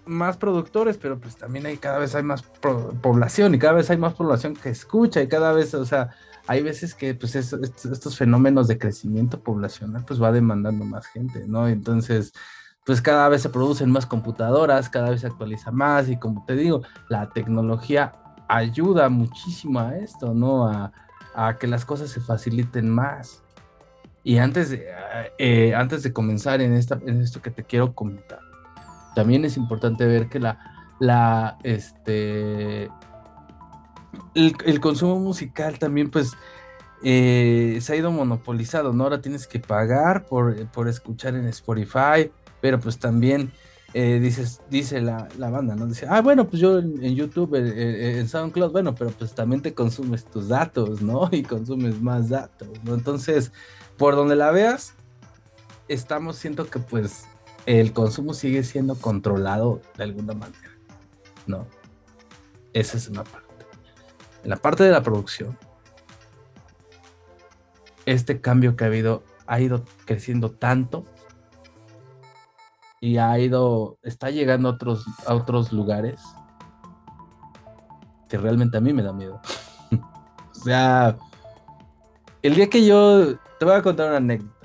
más productores, pero pues también hay cada vez hay más población y cada vez hay más población que escucha y cada vez, o sea, hay veces que pues estos fenómenos de crecimiento poblacional pues va demandando más gente, ¿no? Entonces, pues cada vez se producen más computadoras, cada vez se actualiza más y como te digo, la tecnología ayuda muchísimo a esto, ¿no? A, que las cosas se faciliten más. Y antes de, eh, antes de comenzar en, esta, en esto que te quiero comentar, también es importante ver que la, la este, el, consumo musical también pues eh, se ha ido monopolizado, ¿no? Ahora tienes que pagar por, escuchar en Spotify, pero pues también eh, dices, dice la, banda, ¿no? Dice, ah, bueno, pues yo en, YouTube, en, SoundCloud, bueno, pero pues también te consumes tus datos, ¿no? Y consumes más datos, ¿no? Entonces, por donde la veas, estamos, siento que pues el consumo sigue siendo controlado de alguna manera, ¿no? Esa es una parte. En la parte de la producción, este cambio que ha habido ha ido creciendo tanto y ha ido, está llegando a otros, a otros lugares que realmente a mí me da miedo. o sea, el día que yo te voy a contar una anécdota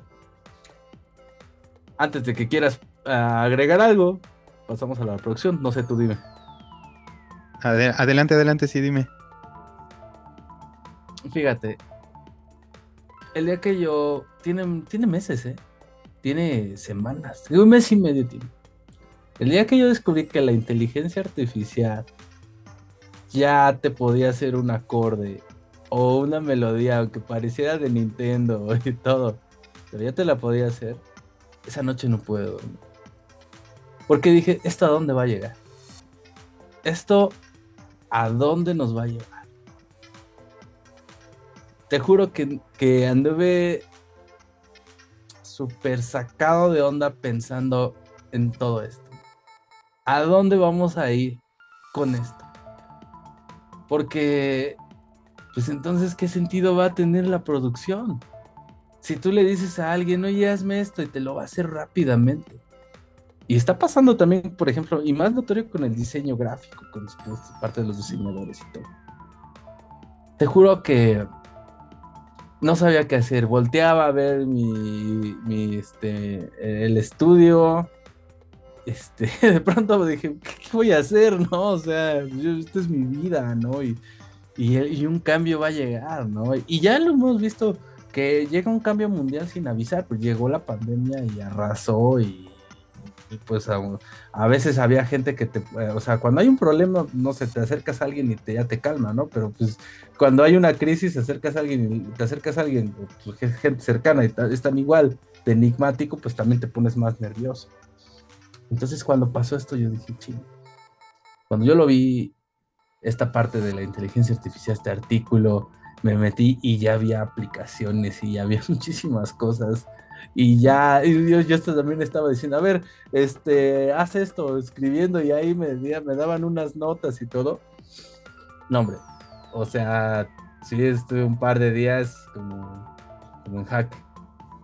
antes de que quieras eh, agregar algo, pasamos a la producción. No sé, tú dime. adelante, adelante, sí, dime. Fíjate, el día que yo. Tiene, tiene meses, ¿eh? Tiene semanas. Un mes y medio tiene. El día que yo descubrí que la inteligencia artificial ya te podía hacer un acorde o una melodía, aunque pareciera de Nintendo y todo, pero ya te la podía hacer esa noche no puedo dormir. Porque dije, ¿esto a dónde va a llegar? ¿Esto a dónde nos va a llevar? Te juro que, que anduve súper sacado de onda pensando en todo esto. ¿A dónde vamos a ir con esto? Porque, pues entonces, ¿qué sentido va a tener la producción? si tú le dices a alguien, oye, hazme esto y te lo va a hacer rápidamente. Y está pasando también, por ejemplo, y más notorio con el diseño gráfico, con parte de los diseñadores y todo. Te juro que no sabía qué hacer. Volteaba a ver mi, mi este, el estudio. Este, de pronto dije, ¿qué voy a hacer? No, o sea, esta es mi vida, ¿no? Y, y, y un cambio va a llegar, ¿no? Y ya lo hemos visto que llega un cambio mundial sin avisar, pues llegó la pandemia y arrasó y, pues a, veces había gente que te, o sea, cuando hay un problema, no sé, te acercas a alguien y te, ya te calma, ¿no? Pero pues cuando hay una crisis, te acercas a alguien te acercas a alguien, pues, gente cercana y están igual de enigmático, pues también te pones más nervioso. Entonces cuando pasó esto yo dije, ching. Cuando yo lo vi, esta parte de la inteligencia artificial, este artículo, me metí y ya había aplicaciones y ya había muchísimas cosas. Y ya, yo, yo también estaba diciendo, a ver, este, haz esto, escribiendo, y ahí me, me daban unas notas y todo. No, hombre, o sea, sí estuve un par de días como, como en jaque,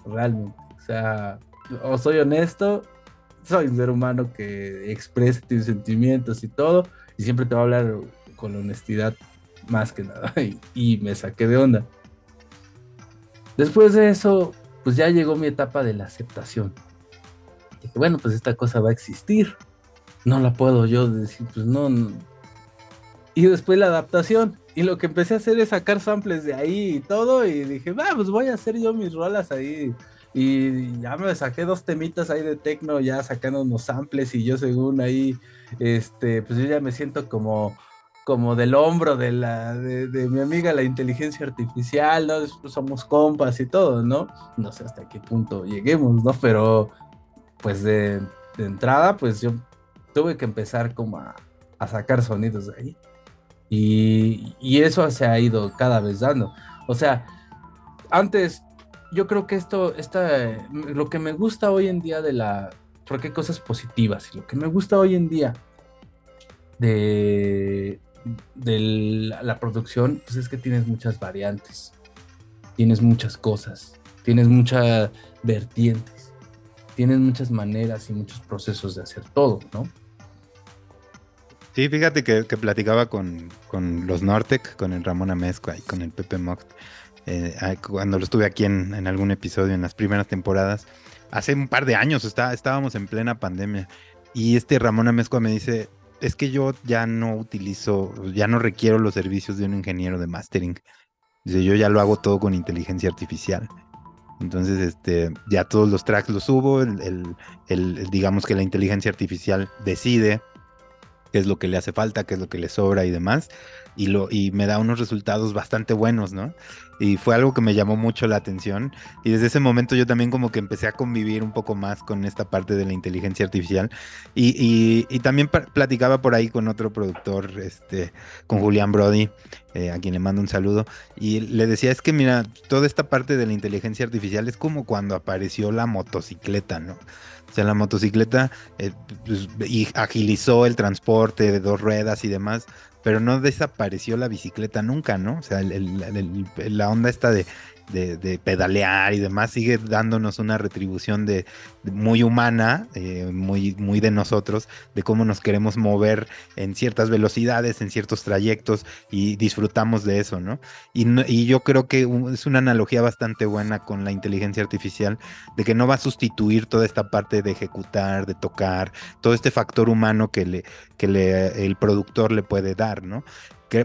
realmente. O sea, o soy honesto, soy un ser humano que expresa tus sentimientos y todo, y siempre te va a hablar con honestidad más que nada, y me saqué de onda. Después de eso, pues ya llegó mi etapa de la aceptación. Dije, bueno, pues esta cosa va a existir. No la puedo yo decir, pues no, Y después la adaptación. Y lo que empecé a hacer es sacar samples de ahí y todo. Y dije, va, pues voy a hacer yo mis rolas ahí. Y ya me saqué dos temitas ahí de tecno, ya sacando unos samples. Y yo, según ahí, este, pues yo ya me siento como como del hombro de, la, de, mi amiga la inteligencia artificial, ¿no? Somos compas y todo, ¿no? No sé hasta qué punto lleguemos, ¿no? Pero pues de, entrada, pues yo tuve que empezar como a, sacar sonidos de ahí. Y, y, eso se ha ido cada vez dando. O sea, antes, yo creo que esto, esta, lo que me gusta hoy en día de la, porque hay cosas positivas, y lo que me gusta hoy en día de, de la producción, pues es que tienes muchas variantes, tienes muchas cosas, tienes muchas vertientes, tienes muchas maneras y muchos procesos de hacer todo, ¿no? Sí, fíjate que, platicaba con, los Nortec, con el Ramón Amezcua y con el Pepe Mocht, eh, cuando lo estuve aquí en, en, algún episodio en las primeras temporadas. Hace un par de años está, estábamos en plena pandemia y este Ramón Amezcua me dice, es que yo ya no utilizo, ya no requiero los servicios de un ingeniero de mastering. Dice, yo ya lo hago todo con inteligencia artificial. Entonces, este, ya todos los tracks los subo, el, digamos que la inteligencia artificial decide qué es lo que le hace falta, qué es lo que le sobra y demás y, lo, y me da unos resultados bastante buenos, ¿no? Y fue algo que me llamó mucho la atención. Y desde ese momento yo también como que empecé a convivir un poco más con esta parte de la inteligencia artificial. Y, y, también platicaba por ahí con otro productor, este, con Julián Brody, eh, a quien le mando un saludo. Y le decía, es que mira, toda esta parte de la inteligencia artificial es como cuando apareció la motocicleta, ¿no? O sea, la motocicleta eh, pues, y agilizó el transporte de dos ruedas y demás, pero no desapareció la bicicleta nunca, ¿no? O sea, la onda esta de de, pedalear y demás, sigue dándonos una retribución de, muy humana, eh, muy, muy de nosotros, de cómo nos queremos mover en ciertas velocidades, en ciertos trayectos y disfrutamos de eso, ¿no? Y, y yo creo que es una analogía bastante buena con la inteligencia artificial, de que no va a sustituir toda esta parte de ejecutar, de tocar, todo este factor humano que, le, que le, el productor le puede dar, ¿no?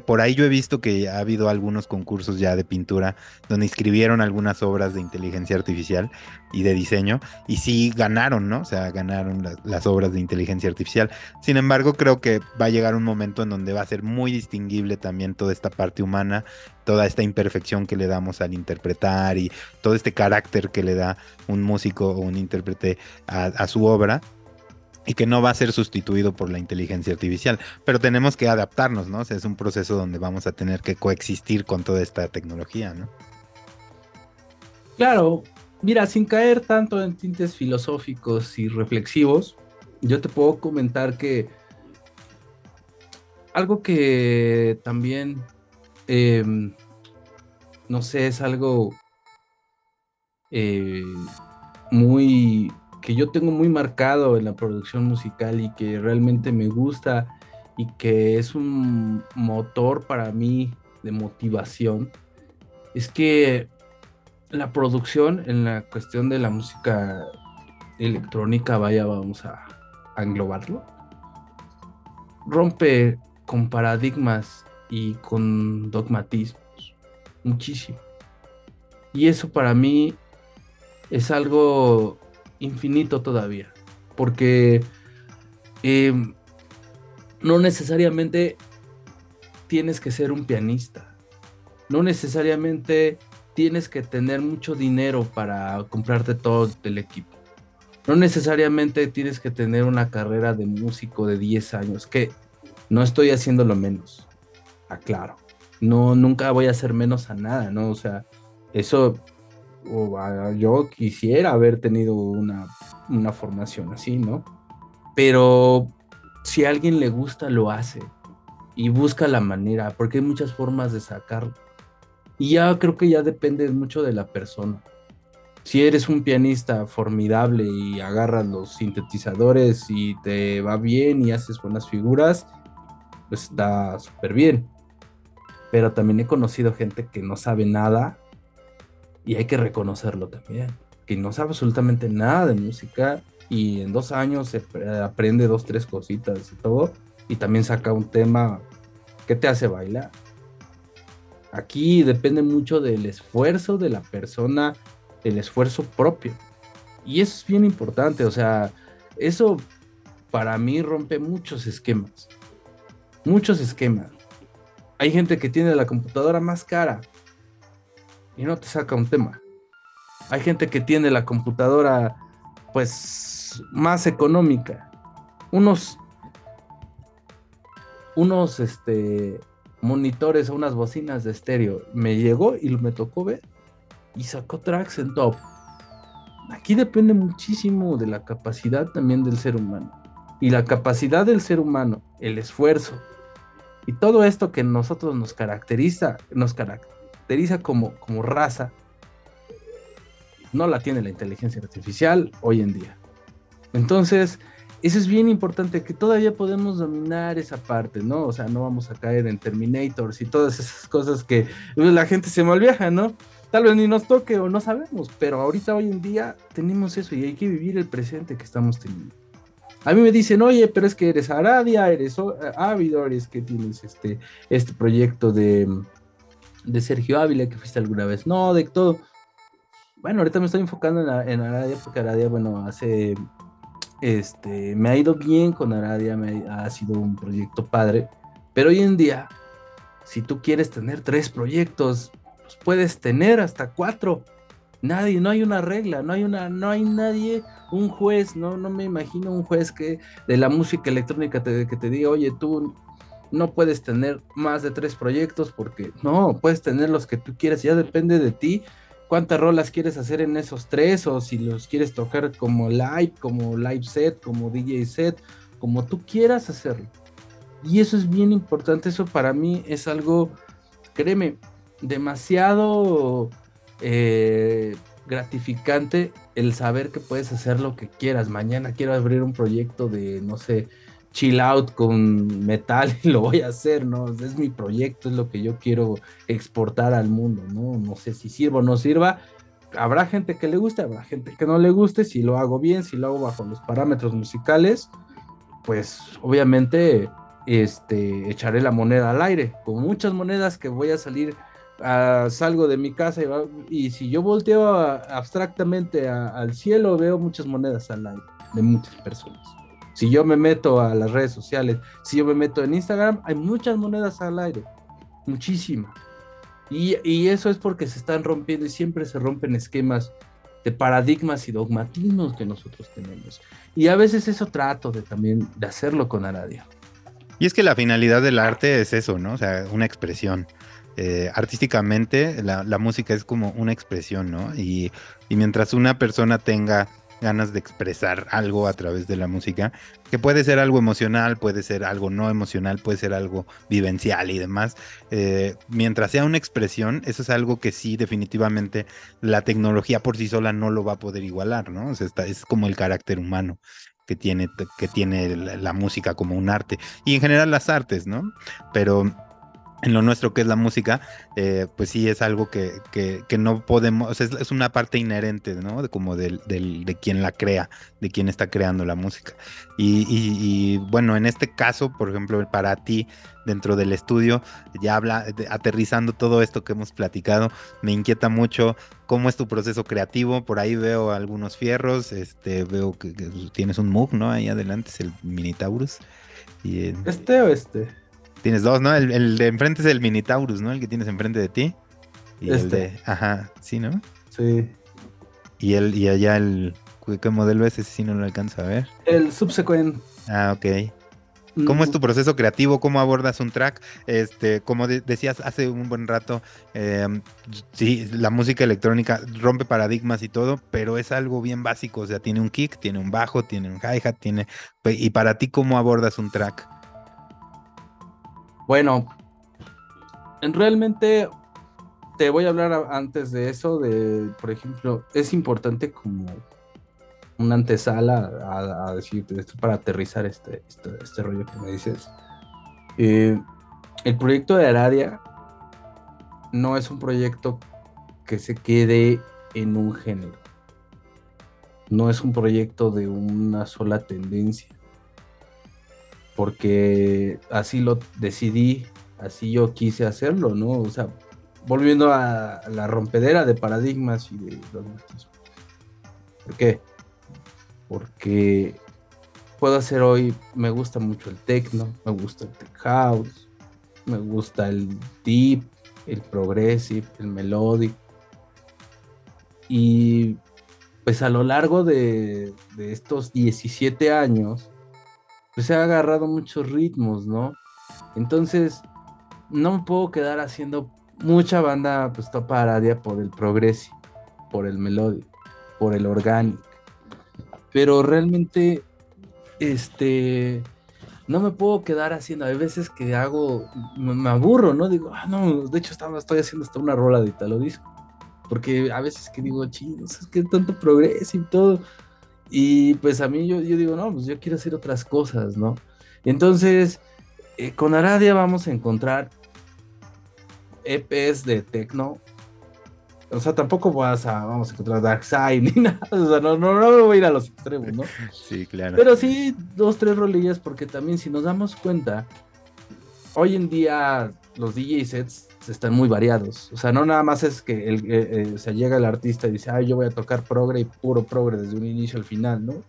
Por ahí yo he visto que ha habido algunos concursos ya de pintura donde inscribieron algunas obras de inteligencia artificial y de diseño y sí ganaron, ¿no? O sea, ganaron las obras de inteligencia artificial. Sin embargo, creo que va a llegar un momento en donde va a ser muy distinguible también toda esta parte humana, toda esta imperfección que le damos al interpretar y todo este carácter que le da un músico o un intérprete a su obra y que no va a ser sustituido por la inteligencia artificial, pero tenemos que adaptarnos, ¿no? O sea, es un proceso donde vamos a tener que coexistir con toda esta tecnología, ¿no? Claro, mira, sin caer tanto en tintes filosóficos y reflexivos, yo te puedo comentar que algo que también, em, no sé, es algo eh, muy que yo tengo muy marcado en la producción musical y que realmente me gusta y que es un motor para mí de motivación, es que la producción en la cuestión de la música electrónica, vaya, vamos a, englobarlo, rompe con paradigmas y con dogmatismos muchísimo. Y eso para mí es algo infinito todavía. Porque em, no necesariamente tienes que ser un pianista. No necesariamente tienes que tener mucho dinero para comprarte todo el equipo. No necesariamente tienes que tener una carrera de músico de 10 años, que no estoy haciendo lo menos. Aclaro. No, nunca voy a hacer menos a nada, ¿no? O sea, eso o yo quisiera haber tenido una, una formación así, ¿no? Pero si a alguien le gusta, lo hace y busca la manera, porque hay muchas formas de sacarlo. Y ya creo que ya depende mucho de la persona. Si eres un pianista formidable y agarras los sintetizadores y te va bien y haces buenas figuras, pues está súper bien. Pero también he conocido gente que no sabe nada y hay que reconocerlo también, que no sabe absolutamente nada de música y en dos años aprende dos, tres cositas y todo, y también saca un tema que te hace bailar. Aquí depende mucho del esfuerzo de la persona, el esfuerzo propio. Y eso es bien importante, o sea, eso para mí rompe muchos esquemas. Muchos esquemas. Hay gente que tiene la computadora más cara, y no te saca un tema. Hay gente que tiene la computadora pues más económica. Unos unos este monitores o unas bocinas de estéreo. Me llegó y me tocó ver y sacó tracks en top. Aquí depende muchísimo de la capacidad también del ser humano. Y la capacidad del ser humano, el esfuerzo y todo esto que nosotros nos caracteriza, nos caracteriza caracteriza como, como raza, no la tiene la inteligencia artificial hoy en día. Entonces, eso es bien importante, que todavía podemos dominar esa parte, ¿no? O sea, no vamos a caer en Terminators y todas esas cosas que la gente se malviaja, ¿no? Tal vez ni nos toque o no sabemos, pero ahorita hoy en día tenemos eso y hay que vivir el presente que estamos teniendo. A mí me dicen, oye, pero es que eres Aradia, eres ávido, eres que tienes este, este proyecto de, de Sergio Ávila, que fuiste alguna vez, no, de todo. Bueno, ahorita me estoy enfocando en, Aradia, porque Aradia, bueno, hace, este, me ha ido bien con Aradia, me ha, sido un proyecto padre, pero hoy en día, si tú quieres tener tres proyectos, pues puedes tener hasta cuatro. Nadie, no hay una regla, no hay una, no hay nadie, un juez, no, no me imagino un juez que de la música electrónica te, que te diga, oye, tú no puedes tener más de tres proyectos porque no, puedes tener los que tú quieras, ya depende de ti cuántas rolas quieres hacer en esos tres o si los quieres tocar como live, como live set, como DJ set, como tú quieras hacerlo. Y eso es bien importante, eso para mí es algo, créeme, demasiado eh, gratificante el saber que puedes hacer lo que quieras. Mañana quiero abrir un proyecto de, no sé, chill out con metal y lo voy a hacer, ¿no? Es mi proyecto, es lo que yo quiero exportar al mundo, ¿no? No sé si sirva o no sirva. Habrá gente que le guste, habrá gente que no le guste, si lo hago bien, si lo hago bajo los parámetros musicales, pues obviamente este, echaré la moneda al aire, con muchas monedas que voy a salir, salgo de mi casa y, si yo volteo abstractamente al cielo, veo muchas monedas al aire de muchas personas. Si yo me meto a las redes sociales, si yo me meto en Instagram, hay muchas monedas al aire, muchísimas. Y, eso es porque se están rompiendo y siempre se rompen esquemas de paradigmas y dogmatismos que nosotros tenemos. Y a veces eso trato de también de hacerlo con Aradia. Y es que la finalidad del arte es eso, ¿no? O sea, una expresión. Eh, artísticamente la, música es como una expresión, ¿no? y mientras una persona tenga ganas de expresar algo a través de la música, que puede ser algo emocional, puede ser algo no emocional, puede ser algo vivencial y demás. Eh, mientras sea una expresión, eso es algo que sí definitivamente la tecnología por sí sola no lo va a poder igualar, ¿no? O sea, es como el carácter humano que tiene, que tiene la música como un arte y en general las artes, ¿no? Pero en lo nuestro que es la música, eh, pues sí es algo que, que, no podemos, es, una parte inherente, ¿no? De, como del, de quien la crea, de quien está creando la música. Y, bueno, en este caso, por ejemplo, para ti, dentro del estudio, ya habla, aterrizando todo esto que hemos platicado, me inquieta mucho cómo es tu proceso creativo, por ahí veo algunos fierros, este, veo que, tienes un Moog, ¿no? Ahí adelante es el Minitaurus. Y, ¿Este o este? Tienes dos, ¿no? El, de enfrente es el Minitaurus, ¿no? El que tienes enfrente de ti. Y el este. de. Ajá, sí, ¿no? Sí. Y el, y allá el. ¿Qué modelo es? Ese sí no lo alcanzo a ver. El Subsequent. Ah, ok. ¿Cómo es tu proceso creativo? ¿Cómo abordas un track? Este, como decías hace un buen rato, em, sí, la música electrónica rompe paradigmas y todo, pero es algo bien básico. O sea, tiene un kick, tiene un bajo, tiene un hi-hat, tiene. Y para ti, ¿cómo abordas un track? Bueno, realmente te voy a hablar antes de eso, de, por ejemplo, es importante como una antesala a, decirte esto para aterrizar este, este, este, rollo que me dices. Eh, el proyecto de Aradia no es un proyecto que se quede en un género. No es un proyecto de una sola tendencia. Porque así lo decidí, así yo quise hacerlo, ¿no? O sea, volviendo a la rompedera de paradigmas y de los ¿Por qué? porque puedo hacer hoy, me gusta mucho el techno, me gusta el tech house, me gusta el deep, el progressive, el melodic. Y pues a lo largo de, estos 17 años, pues he agarrado muchos ritmos, ¿no? Entonces, no me puedo quedar haciendo mucha banda pues topa por el progressive, por el melodic, por el orgánico pero realmente, este, no me puedo quedar haciendo. Hay veces que hago, me, aburro, ¿no? Digo, ah, no, de hecho estaba, estoy haciendo hasta una rola de Italo Disco. Porque a veces que digo, chicos, es que tanto progreso y todo. Y pues a mí yo, yo digo, no, pues yo quiero hacer otras cosas, ¿no? Entonces, eh, con Aradia vamos a encontrar EPs de techno o sea, tampoco vas a, vamos a encontrar Darkseid ni nada. O sea, no, no, no voy a ir a los extremos, ¿no? Sí, claro. Pero sí, dos, tres rolillas, porque también si nos damos cuenta, hoy en día los DJ sets están muy variados. O sea, no nada más es que el, eh, eh, se llega el artista y dice, ay, yo voy a tocar progre y puro progre desde un inicio al final, ¿no?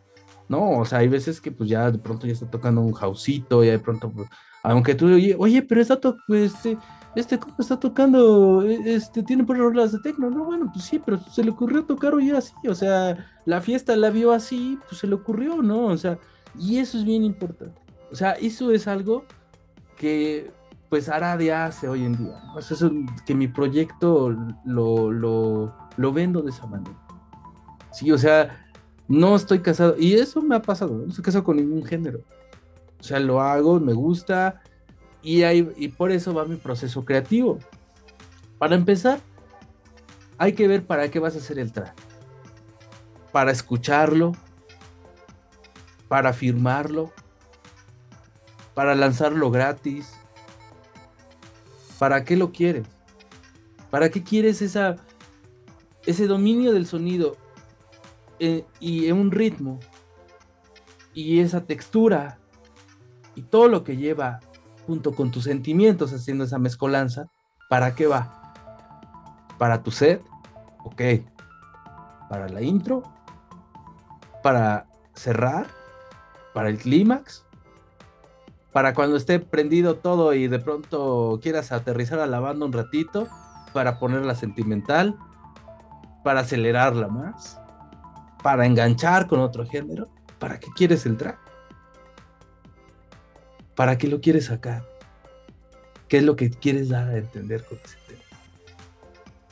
No, o sea, hay veces que pues ya de pronto ya está tocando un houseito, ya de pronto, pues, aunque tú, oye, oye, pero está to este este ¿cómo está tocando, e, este, tiene por rolas de tecno, no, bueno, pues sí, pero se le ocurrió tocar hoy así, o sea, la fiesta la vio así, pues se le ocurrió, ¿no? O sea, y eso es bien importante. O sea, eso es algo que pues Aradia hace hoy en día. ¿no? Eso, que mi proyecto lo, lo, lo vendo de esa manera. Sí, o sea, no estoy casado. Y eso me ha pasado, no estoy casado con ningún género. O sea, lo hago, me gusta, y, y por eso va mi proceso creativo. Para empezar, hay que ver para qué vas a hacer el track. Para escucharlo, para firmarlo, para lanzarlo gratis. ¿Para qué lo quieres? ¿Para qué quieres esa, ese dominio del sonido eh, y un ritmo y esa textura y todo lo que lleva junto con tus sentimientos haciendo esa mezcolanza, ¿para qué va? ¿Para tu set? Ok. ¿Para la intro? ¿Para cerrar? ¿Para el clímax? ¿Para cuando esté prendido todo y de pronto quieras aterrizar a la banda un ratito? ¿Para ponerla sentimental? ¿Para acelerarla más? ¿Para enganchar con otro género? ¿Para qué quieres el track? ¿Para qué lo quieres sacar? ¿Qué es lo que quieres dar a entender con ese tema?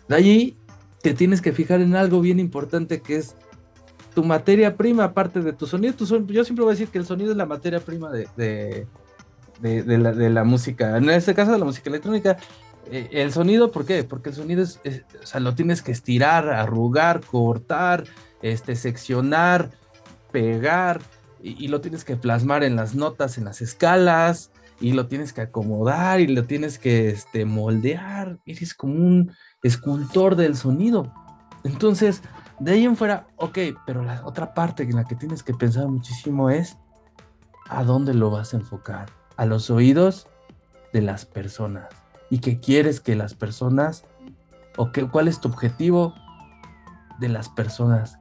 De allí te tienes que fijar en algo bien importante que es tu materia prima, aparte de tu sonido. yo siempre voy a decir que el sonido es la materia prima de, la, música. En este caso, de la música electrónica. Eh, el sonido, ¿por qué? Porque el sonido es, o sea, lo tienes que estirar, arrugar, cortar, este, seccionar, pegar, y, lo tienes que plasmar en las notas, en las escalas, y lo tienes que acomodar y lo tienes que este, moldear. Eres como un escultor del sonido. Entonces, de ahí en fuera, ok, pero la otra parte en la que tienes que pensar muchísimo es a dónde lo vas a enfocar. A los oídos de las personas. Y qué quieres que las personas, o qué, cuál es tu objetivo de las personas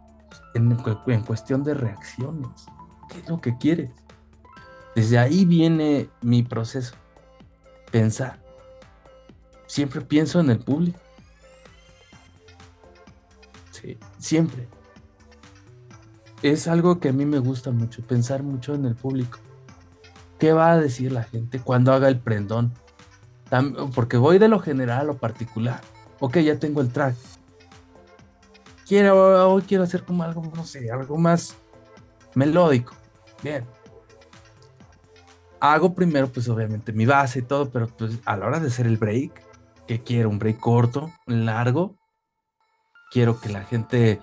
en, en cuestión de reacciones. ¿Qué es lo que quieres? Desde ahí viene mi proceso. Pensar. Siempre pienso en el público. Sí, siempre. Es algo que a mí me gusta mucho, pensar mucho en el público. ¿Qué va a decir la gente cuando haga el prendón? porque voy de lo general a lo particular. Ok, ya tengo el track. Quiero, hoy quiero hacer como algo, no sé, algo más melódico. Bien. Hago primero, pues obviamente mi base y todo, pero pues a la hora de hacer el break, que quiero un break corto, largo, quiero que la gente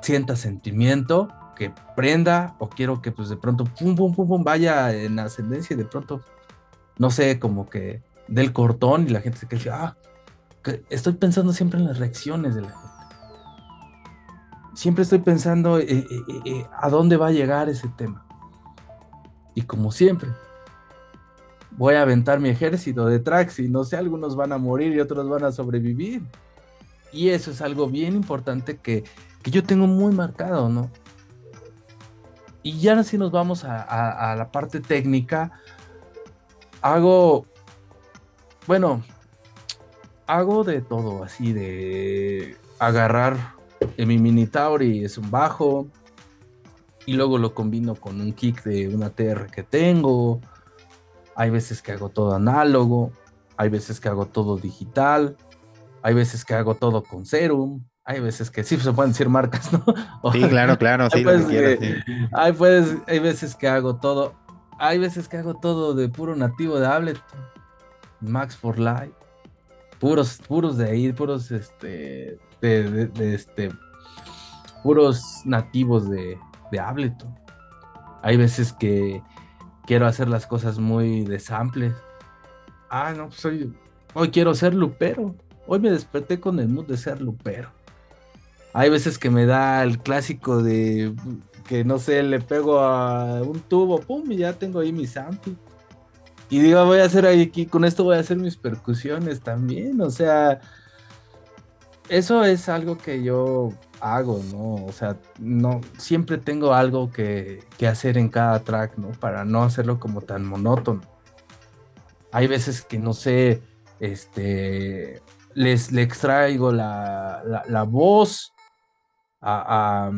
sienta sentimiento, que prenda, o quiero que pues de pronto pum, pum, pum, pum, vaya en ascendencia y de pronto, no sé, como que del cortón y la gente se quede, ah, estoy pensando siempre en las reacciones de la gente. Siempre estoy pensando eh, eh, eh, a dónde va a llegar ese tema. Y como siempre, voy a aventar mi ejército de tracks y no sé, algunos van a morir y otros van a sobrevivir. Y eso es algo bien importante que, yo tengo muy marcado, ¿no? Y ya así nos vamos a, la parte técnica. Hago, bueno, hago de todo, así de agarrar en mi Mini Tauri es un bajo y luego lo combino con un kick de una TR que tengo. Hay veces que hago todo análogo, hay veces que hago todo digital, hay veces que hago todo con Serum. Hay veces que sí se pueden decir marcas, ¿no? sí, claro, claro, sí, Hay, puedes, hay veces que hago todo. Hay veces que hago todo de puro nativo de Ableton. Max for Life. Puros, puros de ahí, puros este. De, este. Puros nativos de, de Ableton. Hay veces que quiero hacer las cosas muy de samples. Ah, no, pues soy. Hoy quiero ser lupero. Hoy me desperté con el mood de ser lupero. Hay veces que me da el clásico de que no sé, le pego a un tubo, pum, y ya tengo ahí mi sample. Y digo, voy a hacer aquí, con esto voy a hacer mis percusiones también, o sea, eso es algo que yo hago, ¿no? O sea, no, siempre tengo algo que, hacer en cada track, ¿no? Para no hacerlo como tan monótono. Hay veces que no sé, este, les le extraigo la, voz a,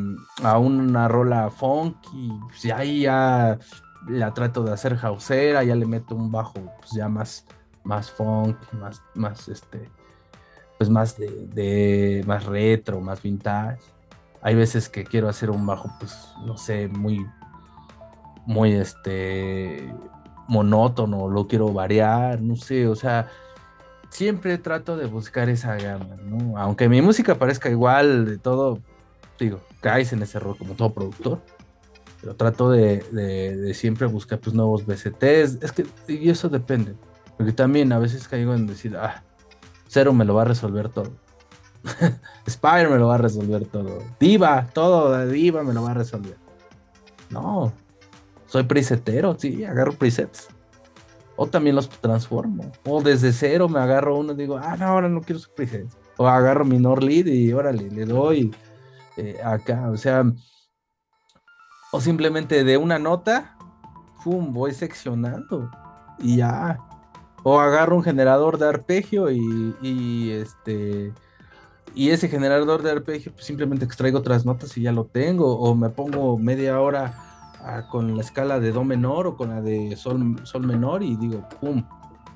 una rola funky, pues ya ahí ya la trato de hacer hausera, ya le meto un bajo pues ya más, más funk, más, más este, pues más de, más retro, más vintage. Hay veces que quiero hacer un bajo, pues, no sé, muy, muy este monótono, lo quiero variar, no sé, o sea, siempre trato de buscar esa gama. Aunque mi música parezca igual de todo, digo, caes en ese error como todo productor, pero trato de, siempre buscar pues nuevos BCTs, es que, y eso depende, porque también a veces caigo en decir, ah, Cero me lo va a resolver todo. Spire me lo va a resolver todo. Diva, todo Diva me lo va a resolver. No, soy presetero, sí, agarro presets o también los transformo. O desde cero me agarro uno y digo, ah, no, ahora no quiero su presencia. O agarro mi lead y órale, le doy eh, acá. O sea, o simplemente de una nota, pum, voy seccionando y ya. O agarro un generador de arpegio y, y este y ese generador de arpegio pues simplemente extraigo otras notas y ya lo tengo o me pongo media hora con la escala de do menor o con la de sol, sol menor y digo, pum,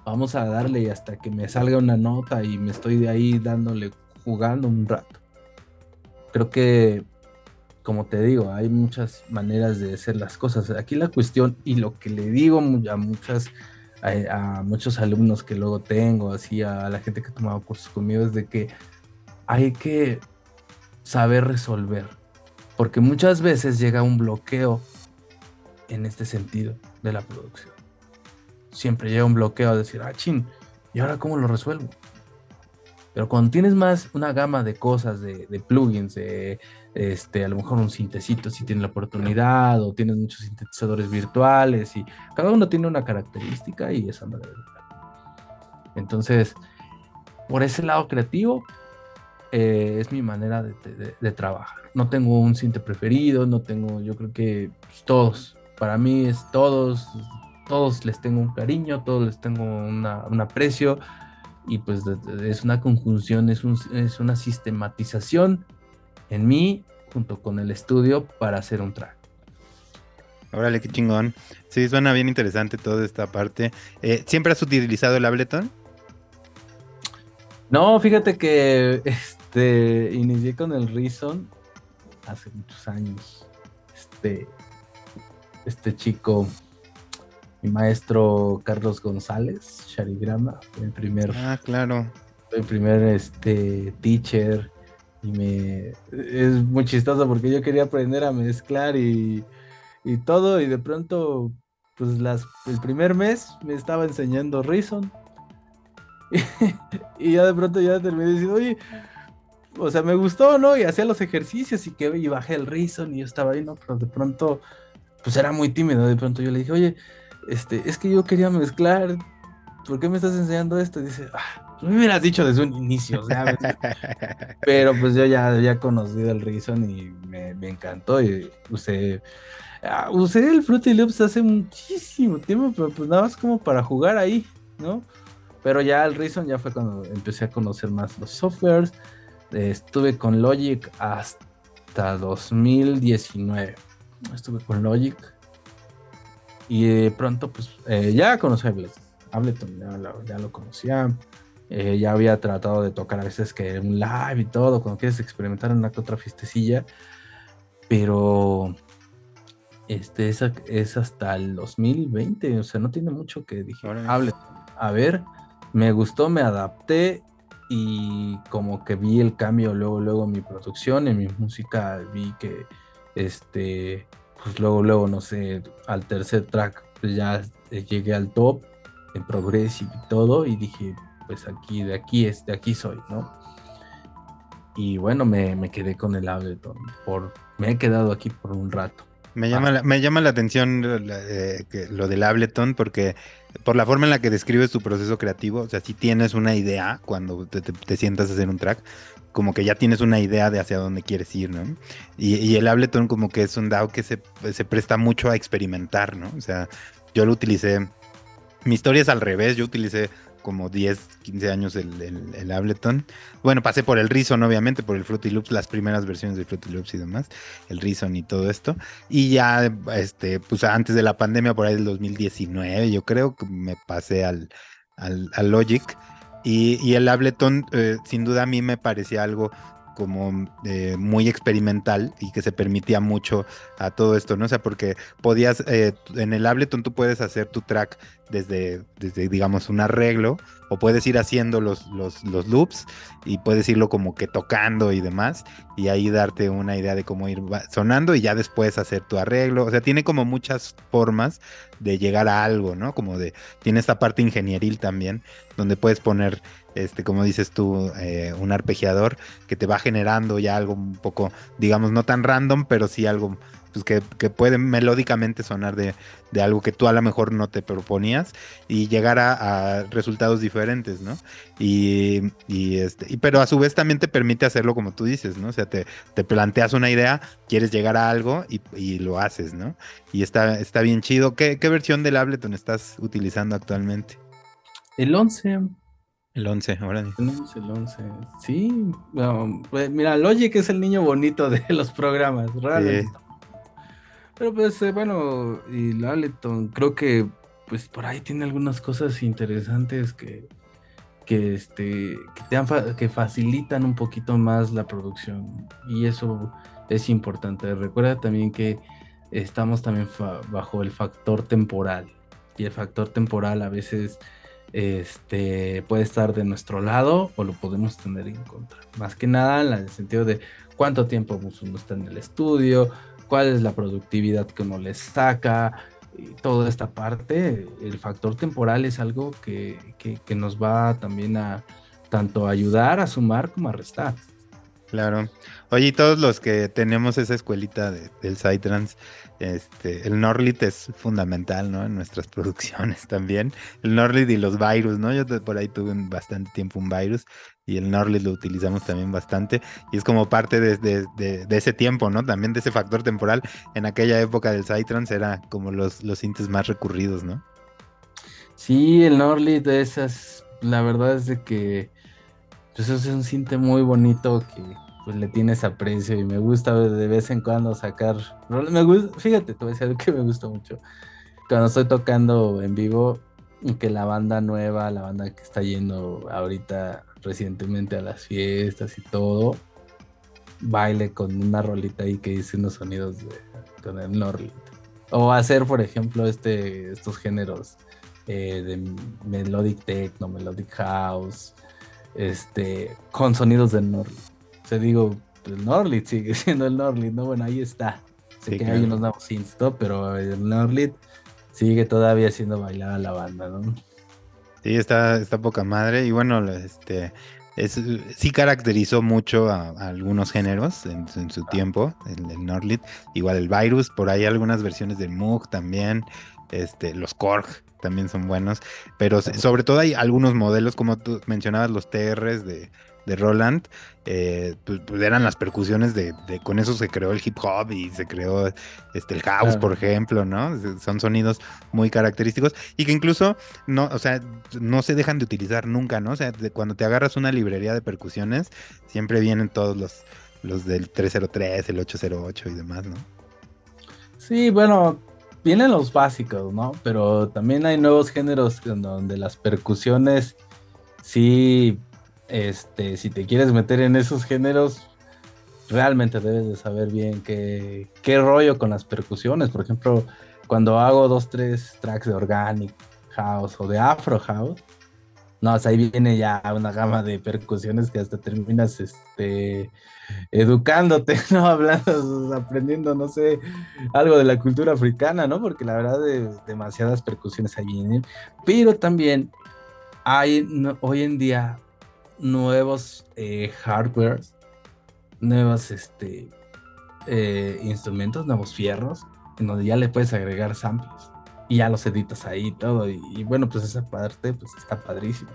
vamos a darle hasta que me salga una nota y me estoy de ahí dándole, jugando un rato. Creo que, como te digo, hay muchas maneras de hacer las cosas. Aquí la cuestión y lo que le digo a muchas a, muchos alumnos que luego tengo, así a la gente que ha tomado cursos conmigo, es de que hay que saber resolver. Porque muchas veces llega un bloqueo en este sentido de la producción. Siempre llega un bloqueo a decir, ah, chin, ¿y ahora cómo lo resuelvo? Pero cuando tienes más una gama de cosas, de, plugins, de este, a lo mejor un sintecito si tienes la oportunidad, o tienes muchos sintetizadores virtuales, y cada uno tiene una característica y esa manera de Entonces, por ese lado creativo, eh, es mi manera de, trabajar. No tengo un sinte preferido, no tengo, yo creo que pues, todos para mí es todos, todos les tengo un cariño, todos les tengo un aprecio y pues es una conjunción, es, es una sistematización en mí junto con el estudio para hacer un track. Órale, qué chingón. Sí, suena bien interesante toda esta parte. Eh, ¿Siempre has utilizado el Ableton? No, fíjate que este inicié con el Reason hace muchos años. Este, este chico, mi maestro Carlos González, Sharigrama, fue mi primer. Ah, claro. Mi primer este, teacher. Y me. Es muy chistoso porque yo quería aprender a mezclar y, y todo. Y de pronto, pues las, el primer mes me estaba enseñando Reason y ya de pronto ya terminé diciendo, oye, o sea, me gustó, ¿no? Y hacía los ejercicios y que y bajé el Reason y yo estaba ahí, ¿no? Pero de pronto, pues era muy tímido. De pronto yo le dije, oye, este, es que yo quería mezclar, ¿por qué me estás enseñando esto? Y dice, ah, me hubieras dicho desde un inicio, Pero pues yo ya había conocido el Reason y me, encantó y usé, ah, usé el Fruity Loops hace muchísimo tiempo, pero pues nada más como para jugar ahí, ¿no? Pero ya el Reason ya fue cuando empecé a conocer más los softwares. estuve con Logic hasta 2019. Estuve con Logic. Y de pronto, pues, eh, ya conocí a Ableton. ya, lo conocía. Eh, ya había tratado de tocar a veces que un live y todo, cuando quieres experimentar en una que otra fiestecilla. Pero este es, es hasta el 2020, o sea, no tiene mucho que dije, Ableton. A ver, me gustó, me adapté y como que vi el cambio luego, luego en mi producción, en mi música, vi que este, pues luego, luego, no sé, al tercer track pues ya llegué al top en Progressive y todo y dije, pues aquí, de aquí es, de aquí soy, ¿no? Y bueno, me, quedé con el Ableton, por, me he quedado aquí por un rato. Me llama, ah. la, me llama la atención eh, lo del Ableton porque por la forma en la que describes tu proceso creativo, o sea, si tienes una idea cuando te, sientas a hacer un track, como que ya tienes una idea de hacia dónde quieres ir, ¿no? Y, el Ableton como que es un DAO que se, se, presta mucho a experimentar, ¿no? O sea, yo lo utilicé, mi historia es al revés, yo utilicé como 10, 15 años el, Ableton. Bueno, pasé por el Reason, obviamente, por el Fruity Loops, las primeras versiones de Fruity Loops y demás, el Reason y todo esto. Y ya, este, pues antes de la pandemia, por ahí del 2019, yo creo que me pasé al, al, Logic. Y, el Ableton, eh, sin duda a mí me parecía algo como eh, muy experimental y que se permitía mucho a todo esto, ¿no? O sea, porque podías, eh, en el Ableton tú puedes hacer tu track desde, desde digamos, un arreglo, o puedes ir haciendo los, los, los, loops y puedes irlo como que tocando y demás, y ahí darte una idea de cómo ir sonando y ya después hacer tu arreglo. O sea, tiene como muchas formas de llegar a algo, ¿no? Como de, tiene esta parte ingenieril también, donde puedes poner, este, como dices tú, eh, un arpegiador que te va generando ya algo un poco, digamos, no tan random, pero sí algo pues que, que puede melódicamente sonar de, algo que tú a lo mejor no te proponías y llegar a, resultados diferentes, ¿no? Y, este, pero a su vez también te permite hacerlo como tú dices, ¿no? O sea, te, planteas una idea, quieres llegar a algo y, lo haces, ¿no? Y está, está bien chido. ¿Qué, versión del Ableton estás utilizando actualmente? El 11. El 11, ahora. 11, el 11. Sí, pues mira, Logic es el niño bonito de los programas, realmente. Pero pues eh, bueno, y la Aleton creo que pues por ahí tiene algunas cosas interesantes que, que, este, que, te que facilitan un poquito más la producción y eso es importante. Recuerda también que estamos también bajo el factor temporal y el factor temporal a veces este, puede estar de nuestro lado o lo podemos tener en contra. Más que nada en el sentido de cuánto tiempo uno está en el estudio, cuál es la productividad que uno les saca, y toda esta parte, el factor temporal es algo que, nos va también a tanto ayudar a sumar como a restar. Claro. Oye, todos los que tenemos esa escuelita del Psytrance, este, el Norlit es fundamental, ¿no? En nuestras producciones también. El Norlit y los virus, ¿no? Yo por ahí tuve bastante tiempo un virus y el Norlit lo utilizamos también bastante y es como parte de, ese tiempo, ¿no? También de ese factor temporal. En aquella época del Psytrance era como los, los sintes más recurridos, ¿no? Sí, el Norlit de esas, la verdad es de que pues es un cinte muy bonito que pues le tienes aprecio y me gusta de vez en cuando sacar. Me gusta, fíjate, te voy a decir que me gusta mucho. Cuando estoy tocando en vivo, que la banda nueva, la banda que está yendo ahorita recientemente a las fiestas y todo, baile con una rolita ahí que dice unos sonidos de, con el Norlit. O hacer, por ejemplo, este, estos géneros eh, de melodic techno, melodic house, este, con sonidos del Norlit. Sea, digo, el Norlit sigue siendo el Norlit, ¿no? Bueno, ahí está. Sé que hay unos nuevos synths, pero el Norlit sigue todavía siendo bailada la banda, ¿no? Sí, está, está poca madre. Y bueno, este es, sí caracterizó mucho a, algunos géneros en, su tiempo, el, el Nordlit. Igual el Virus, por ahí algunas versiones del Moog también. Este, los Korg también son buenos. Pero sobre todo hay algunos modelos, como tú mencionabas, los TRs de, de Roland, eh, pues, pues, eran las percusiones de, con eso se creó el hip hop y se creó este, el house, por ejemplo, ¿no? Son sonidos muy característicos y que incluso no, o sea, no se dejan de utilizar nunca, ¿no? O sea, cuando te agarras una librería de percusiones, siempre vienen todos los, los del 303, el 808 y demás, ¿no? Sí, bueno, vienen los básicos, ¿no? Pero también hay nuevos géneros donde las percusiones sí este, si te quieres meter en esos géneros, realmente debes de saber bien qué, qué rollo con las percusiones. Por ejemplo, cuando hago dos, tres tracks de organic house o de afro house, no, ahí viene ya una gama de percusiones que hasta terminas este, educándote, ¿no? Hablando, aprendiendo, no sé, algo de la cultura africana, ¿no? Porque la verdad de, demasiadas percusiones ahí vienen. Pero también hay hoy en día nuevos eh, hardware, nuevos este, eh, instrumentos, nuevos fierros, en donde ya le puedes agregar samples y ya los editas ahí y todo. Y, bueno, pues esa parte pues está padrísima.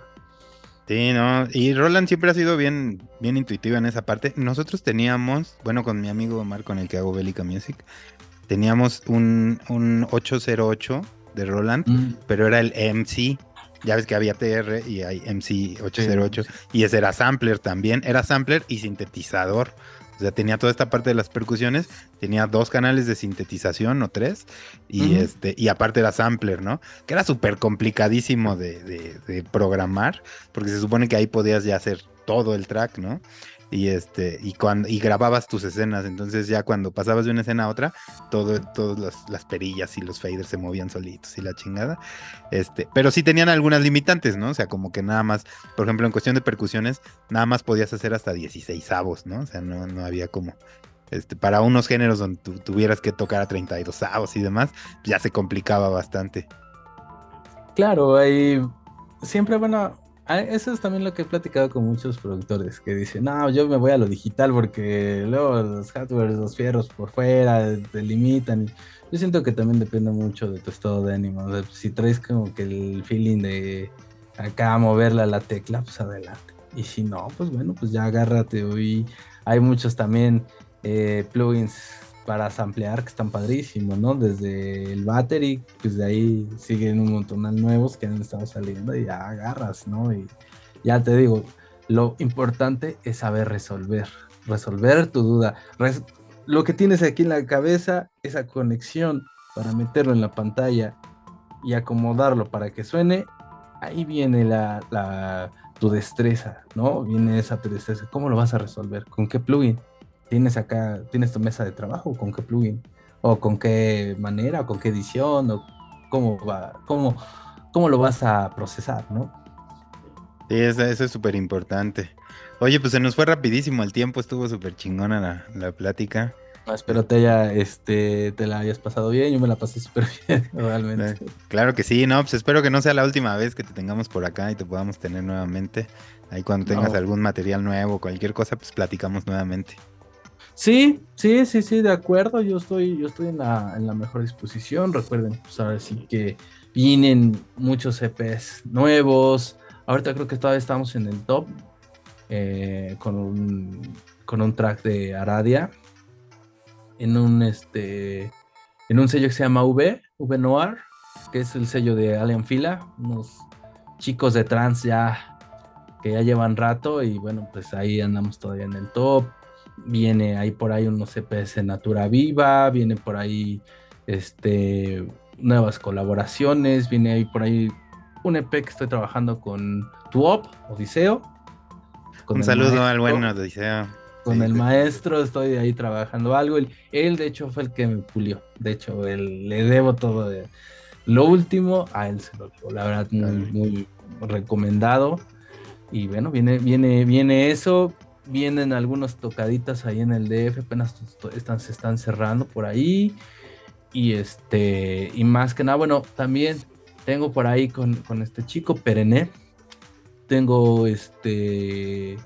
Sí, no, y Roland siempre ha sido bien, bien intuitiva en esa parte. Nosotros teníamos, bueno, con mi amigo Omar, con el que hago Bélica Music, teníamos un, un 808 de Roland, mm. pero era el MC, ya ves que había TR y hay MC808 y ese era sampler también. Era sampler y sintetizador. O sea, tenía toda esta parte de las percusiones, tenía dos canales de sintetización o tres, y este, y aparte era sampler, ¿no? Que era súper complicadísimo de, de, programar, porque se supone que ahí podías ya hacer todo el track, ¿no? Y este y cuando y grababas tus escenas. Entonces ya cuando pasabas de una escena a otra todo todas las, perillas y los faders se movían solitos y la chingada. Este pero sí tenían algunas limitantes no o sea como que nada más por ejemplo en cuestión de percusiones nada más podías hacer hasta 16 avos no o sea no, no había como este, para unos géneros donde tuvieras que tocar a 32 avos y demás ya se complicaba bastante. Claro ahí siempre bueno Ah, eso es también lo que he platicado con muchos productores que dicen, no, yo me voy a lo digital porque luego los hardware, los fierros por fuera te limitan. Yo siento que también depende mucho de tu estado de ánimo. si traes como que el feeling de acá moverla a la tecla, pues adelante. Y si no, pues bueno, pues ya agárrate. Hoy hay muchos también eh, plugins para samplear que están padrísimos, ¿no? Desde el battery, pues de ahí siguen un montón de nuevos que han estado saliendo y ya agarras, ¿no? Y ya te digo, lo importante es saber resolver, resolver tu duda. lo que tienes aquí en la cabeza, esa conexión para meterlo en la pantalla y acomodarlo para que suene, ahí viene la, la tu destreza, ¿no? Viene esa tu destreza. ¿Cómo lo vas a resolver? ¿Con qué plugin? Tienes acá, tienes tu mesa de trabajo, con qué plugin, o con qué manera, o con qué edición, o cómo va, cómo, cómo lo vas a procesar, ¿no? Sí, eso, es súper importante. Oye, pues se nos fue rapidísimo el tiempo, estuvo súper chingona la, la plática. espero te haya, este, te la hayas pasado bien, yo me la pasé súper bien, realmente. Claro que sí, no, pues espero que no sea la última vez que te tengamos por acá y te podamos tener nuevamente. Ahí cuando tengas algún material nuevo, cualquier cosa, pues platicamos nuevamente. Sí, sí, sí, sí, de acuerdo. Yo estoy, yo estoy en la, mejor disposición. Recuerden, pues ahora sí que vienen muchos EPs nuevos. Ahorita creo que todavía estamos en el top eh, con, un, con un track de Aradia en un este en un sello que se llama V, V Noir, que es el sello de Alien Fila, unos chicos de trans ya que ya llevan rato y bueno, pues ahí andamos todavía en el top viene ahí por ahí unos CPS Natura Viva, viene por ahí este, nuevas colaboraciones, viene ahí por ahí un EP que estoy trabajando con Tuop, Odiseo. un saludo al buen Odiseo. Con el maestro estoy ahí trabajando algo. Él, de hecho, fue el que me pulió. De hecho, él, le debo todo. De, lo último, a él se lo. La verdad, muy, muy recomendado. Y bueno, viene, viene, viene eso. Vienen algunas tocaditas ahí en el DF. Apenas están, se están cerrando por ahí. Y este, y más que nada, bueno, también tengo por ahí con, con este chico Perené. Tengo este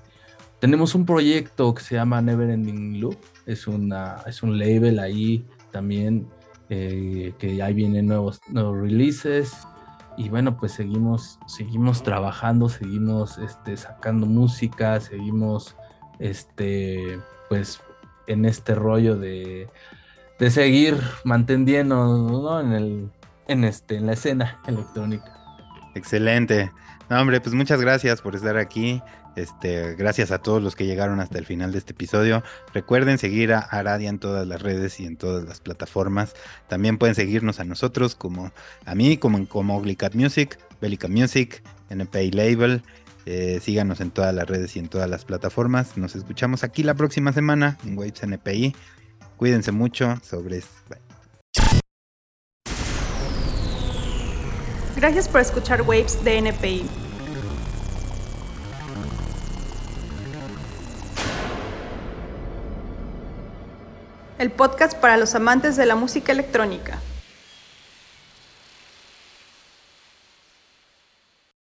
tenemos un proyecto que se llama Never Ending Loop. Es, una, es un label ahí también eh, que ahí vienen nuevos, nuevos releases. Y bueno, pues seguimos, seguimos trabajando, seguimos este, sacando música, seguimos este, pues en este rollo de, de seguir manteniendo en, el, en, este, en la escena electrónica. Excelente. No, hombre, pues muchas gracias por estar aquí. Este, gracias a todos los que llegaron hasta el final de este episodio. Recuerden seguir a Aradia en todas las redes y en todas las plataformas. También pueden seguirnos a nosotros como a mí, como, como Glicat Music, Belica Music, NPI Label. Eh, síganos en todas las redes y en todas las plataformas. Nos escuchamos aquí la próxima semana en Waves NPI. Cuídense mucho. Sobre. Gracias por escuchar Waves de NPI. el podcast para los amantes de la música electrónica.